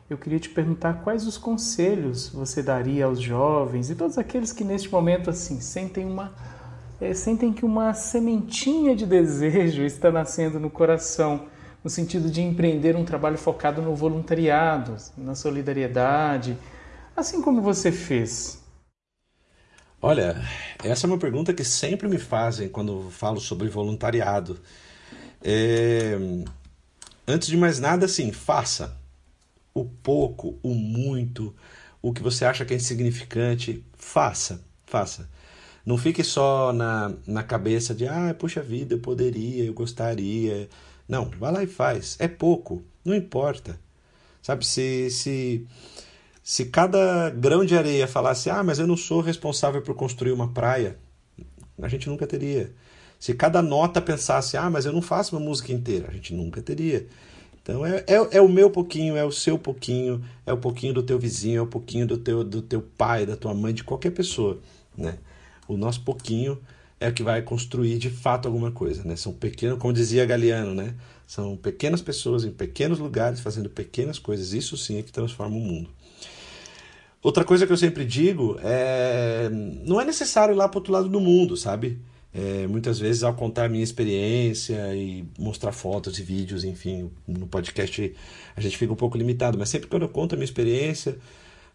eu queria te perguntar quais os conselhos você daria aos jovens e todos aqueles que neste momento assim sentem uma é, sentem que uma sementinha de desejo está nascendo no coração no sentido de empreender um trabalho focado no voluntariado, na solidariedade, assim como você fez. Olha, essa é uma pergunta que sempre me fazem quando falo sobre voluntariado. É... Antes de mais nada, assim, faça o pouco, o muito, o que você acha que é insignificante, faça, faça. Não fique só na, na cabeça de, ah, puxa vida, eu poderia, eu gostaria. Não, vá lá e faz. É pouco, não importa. Sabe, se, se, se cada grão de areia falasse, ah, mas eu não sou responsável por construir uma praia, a gente nunca teria. Se cada nota pensasse, ah, mas eu não faço uma música inteira, a gente nunca teria. Então é, é, é, o meu pouquinho, é o seu pouquinho, é o pouquinho do teu vizinho, é o pouquinho do teu, do teu pai, da tua mãe, de qualquer pessoa. Né? O nosso pouquinho é o que vai construir de fato alguma coisa. Né? São pequenos, como dizia Galeano, né? são pequenas pessoas em pequenos lugares fazendo pequenas coisas. Isso sim é que transforma o mundo. Outra coisa que eu sempre digo é: não é necessário ir lá para outro lado do mundo, sabe? É, muitas vezes, ao contar minha experiência e mostrar fotos e vídeos, enfim, no podcast a gente fica um pouco limitado, mas sempre quando eu conto a minha experiência,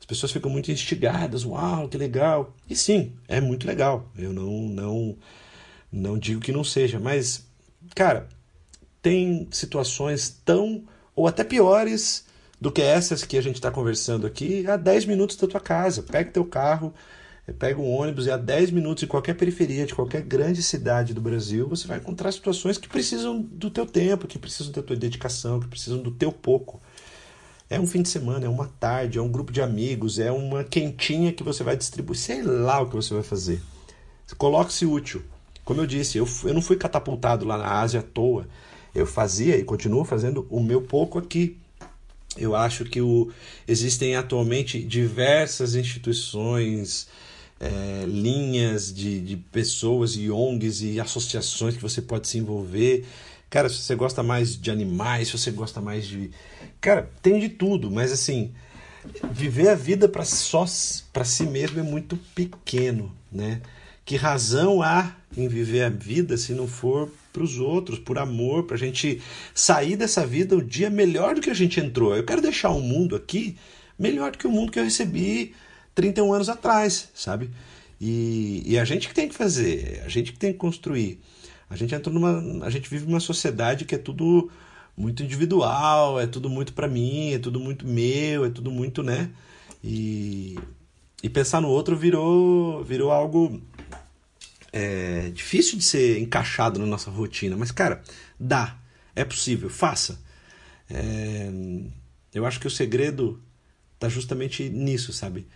as pessoas ficam muito instigadas. Uau, que legal! E sim, é muito legal. Eu não, não, não digo que não seja, mas, cara, tem situações tão ou até piores do que essas que a gente está conversando aqui a 10 minutos da tua casa. Pega teu carro pega um ônibus e a 10 minutos em qualquer periferia de qualquer grande cidade do Brasil, você vai encontrar situações que precisam do teu tempo, que precisam da tua dedicação, que precisam do teu pouco. É um fim de semana, é uma tarde, é um grupo de amigos, é uma quentinha que você vai distribuir, sei lá o que você vai fazer. Coloque-se útil. Como eu disse, eu, eu não fui catapultado lá na Ásia à toa. Eu fazia e continuo fazendo o meu pouco aqui. Eu acho que o, existem atualmente diversas instituições, é, linhas de, de pessoas e ONGs e associações que você pode se envolver. Cara, se você gosta mais de animais, se você gosta mais de. Cara, tem de tudo, mas assim, viver a vida para só para si mesmo é muito pequeno, né? Que razão há em viver a vida se não for para os outros, por amor, para a gente sair dessa vida o dia melhor do que a gente entrou? Eu quero deixar um mundo aqui melhor do que o mundo que eu recebi 31 anos atrás, sabe? E, e a gente que tem que fazer, a gente que tem que construir. A gente entrou numa. A gente vive numa sociedade que é tudo muito individual, é tudo muito para mim, é tudo muito meu, é tudo muito, né? E, e pensar no outro virou, virou algo é, difícil de ser encaixado na nossa rotina. Mas, cara, dá, é possível, faça. É, eu acho que o segredo tá justamente nisso, sabe?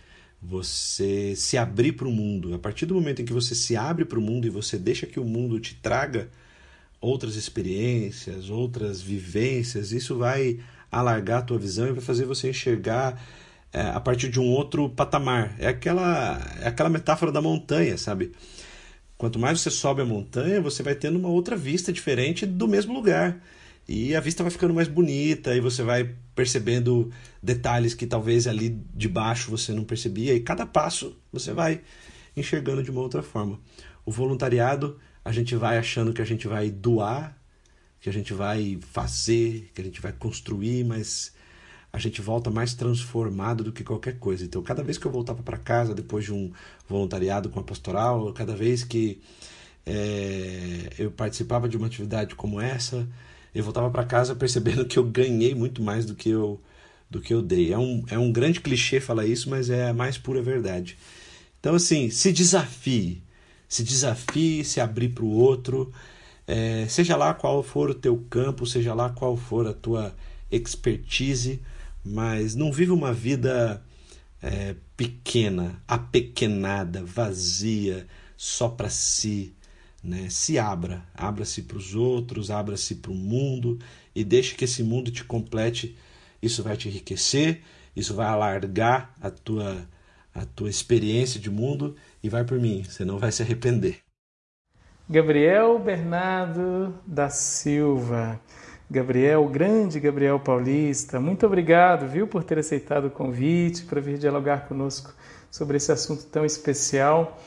Você se abrir para o mundo. A partir do momento em que você se abre para o mundo e você deixa que o mundo te traga outras experiências, outras vivências, isso vai alargar a tua visão e vai fazer você enxergar é, a partir de um outro patamar. É aquela, é aquela metáfora da montanha, sabe? Quanto mais você sobe a montanha, você vai tendo uma outra vista diferente do mesmo lugar. E a vista vai ficando mais bonita, e você vai percebendo detalhes que talvez ali de baixo você não percebia, e cada passo você vai enxergando de uma outra forma. O voluntariado, a gente vai achando que a gente vai doar, que a gente vai fazer, que a gente vai construir, mas a gente volta mais transformado do que qualquer coisa. Então, cada vez que eu voltava para casa depois de um voluntariado com a pastoral, cada vez que é, eu participava de uma atividade como essa, eu voltava para casa percebendo que eu ganhei muito mais do que eu do que eu dei. É um, é um grande clichê falar isso, mas é a mais pura verdade. Então, assim, se desafie. Se desafie, se abrir para o outro. É, seja lá qual for o teu campo, seja lá qual for a tua expertise, mas não vive uma vida é, pequena, apequenada, vazia, só para si. Né? Se abra, abra-se para os outros, abra-se para o mundo e deixe que esse mundo te complete. Isso vai te enriquecer, isso vai alargar a tua, a tua experiência de mundo e vai por mim, você não vai se arrepender. Gabriel Bernardo da Silva. Gabriel, grande Gabriel Paulista, muito obrigado, viu, por ter aceitado o convite para vir dialogar conosco sobre esse assunto tão especial.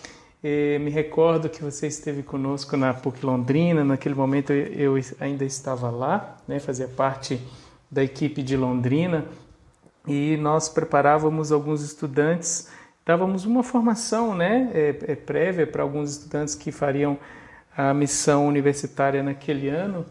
E me recordo que você esteve conosco na PUC Londrina, naquele momento eu ainda estava lá, né, fazia parte da equipe de Londrina, e nós preparávamos alguns estudantes, dávamos uma formação né, é, é prévia para alguns estudantes que fariam a missão universitária naquele ano,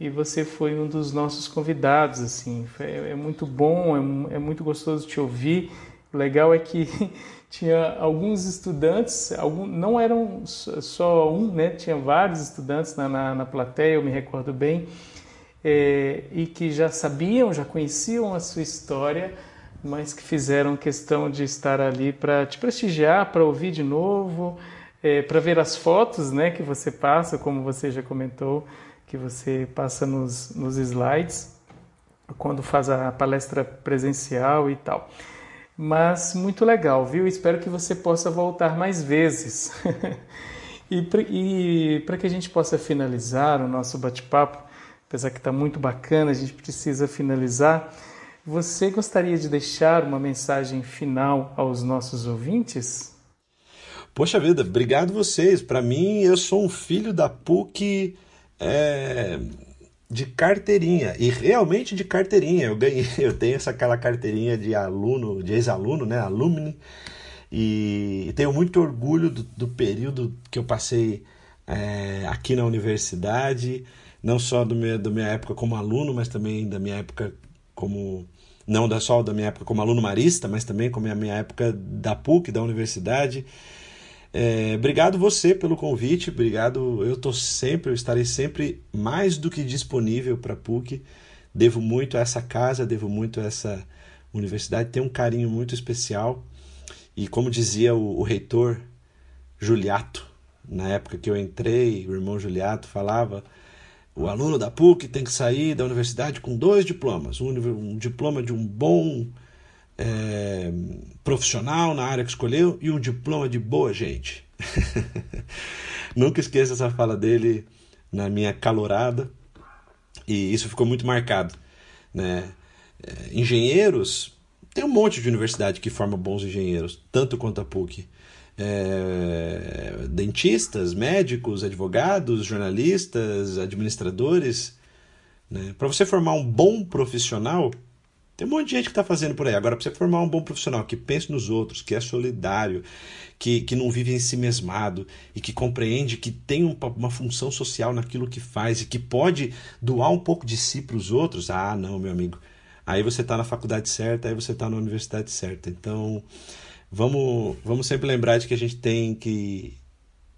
e você foi um dos nossos convidados, assim, é, é muito bom, é, é, muito gostoso te ouvir. O legal é que tinha alguns estudantes, algum, não eram só um, né? Tinha vários estudantes na, na, na plateia, eu me recordo bem, é, e que já sabiam, já conheciam a sua história, mas que fizeram questão de estar ali para te prestigiar, para ouvir de novo, é, para ver as fotos, né? Que você passa, como você já comentou que você passa nos, nos slides quando faz a palestra presencial e tal. Mas muito legal, viu? Espero que você possa voltar mais vezes. e para que a gente possa finalizar o nosso bate-papo, apesar que está muito bacana, a gente precisa finalizar. Você gostaria de deixar uma mensagem final aos nossos ouvintes? Poxa vida, obrigado vocês. Para mim, eu sou um filho da PUC é, de carteirinha e realmente de carteirinha. Eu ganhei, eu tenho essa aquela carteirinha de aluno, de ex-aluno, né, alumni, e tenho muito orgulho do, do período que eu passei é, aqui na universidade, não só do meu, da minha época como aluno, mas também da minha época como não só da minha época como aluno marista, mas também como a minha época da PUC, da universidade. É, obrigado você pelo convite, obrigado. Eu estou sempre, eu estarei sempre mais do que disponível para PUC. Devo muito a essa casa, devo muito a essa universidade, tenho um carinho muito especial. E como dizia o, o reitor Juliato, na época que eu entrei, o irmão Juliato falava: o aluno da PUC tem que sair da universidade com dois diplomas, um, um diploma de um bom é, profissional na área que escolheu e um diploma de boa gente. Nunca esqueço essa fala dele na minha calorada e isso ficou muito marcado. Né? É, engenheiros, tem um monte de universidade que forma bons engenheiros, tanto quanto a PUC. É, dentistas, médicos, advogados, jornalistas, administradores. Né? Para você formar um bom profissional, Tem um monte de gente que está fazendo por aí. Agora, para você formar um bom profissional que pense nos outros, que é solidário, que, que não vive em si mesmado e que compreende que tem um, uma função social naquilo que faz e que pode doar um pouco de si para os outros, ah, não, meu amigo. Aí você está na faculdade certa, aí você está na universidade certa. Então, vamos, vamos sempre lembrar de que a gente tem que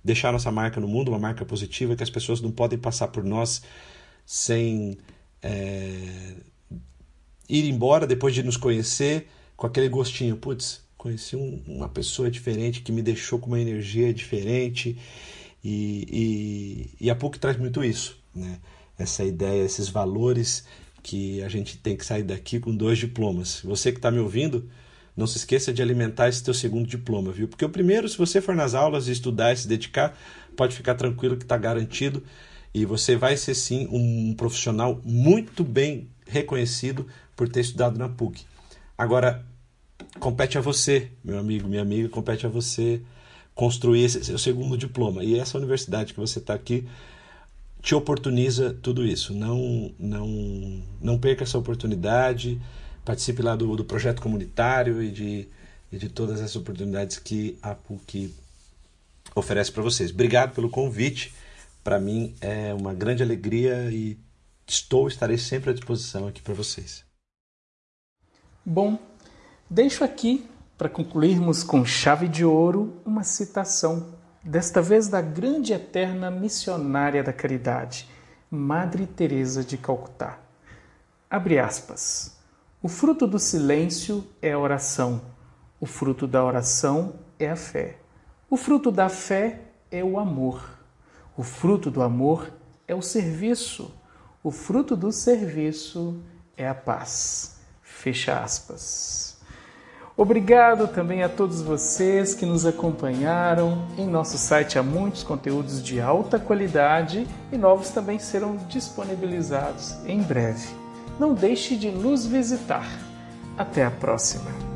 deixar nossa marca no mundo, uma marca positiva, que as pessoas não podem passar por nós sem. É ir embora depois de nos conhecer com aquele gostinho, putz, conheci um, uma pessoa diferente que me deixou com uma energia diferente e, e, e a PUC traz muito isso, né? Essa ideia, esses valores que a gente tem que sair daqui com dois diplomas. Você que está me ouvindo, não se esqueça de alimentar esse teu segundo diploma, viu? Porque o primeiro, se você for nas aulas estudar e se dedicar, pode ficar tranquilo que está garantido e você vai ser sim um profissional muito bem reconhecido por ter estudado na PUC. Agora, compete a você, meu amigo, minha amiga, compete a você construir esse seu segundo diploma. E essa universidade que você está aqui te oportuniza tudo isso. Não, não, não perca essa oportunidade. Participe lá do, do projeto comunitário e de, e de todas essas oportunidades que a PUC oferece para vocês. Obrigado pelo convite. Para mim é uma grande alegria e estou, estarei sempre à disposição aqui para vocês. Bom, deixo aqui, para concluirmos com chave de ouro, uma citação, desta vez da grande eterna missionária da caridade, Madre Teresa de Calcutá. Abre aspas. O fruto do silêncio é a oração. O fruto da oração é a fé. O fruto da fé é o amor. O fruto do amor é o serviço. O fruto do serviço é a paz. Fecha aspas. Obrigado também a todos vocês que nos acompanharam. Em nosso site há muitos conteúdos de alta qualidade e novos também serão disponibilizados em breve. Não deixe de nos visitar. Até a próxima!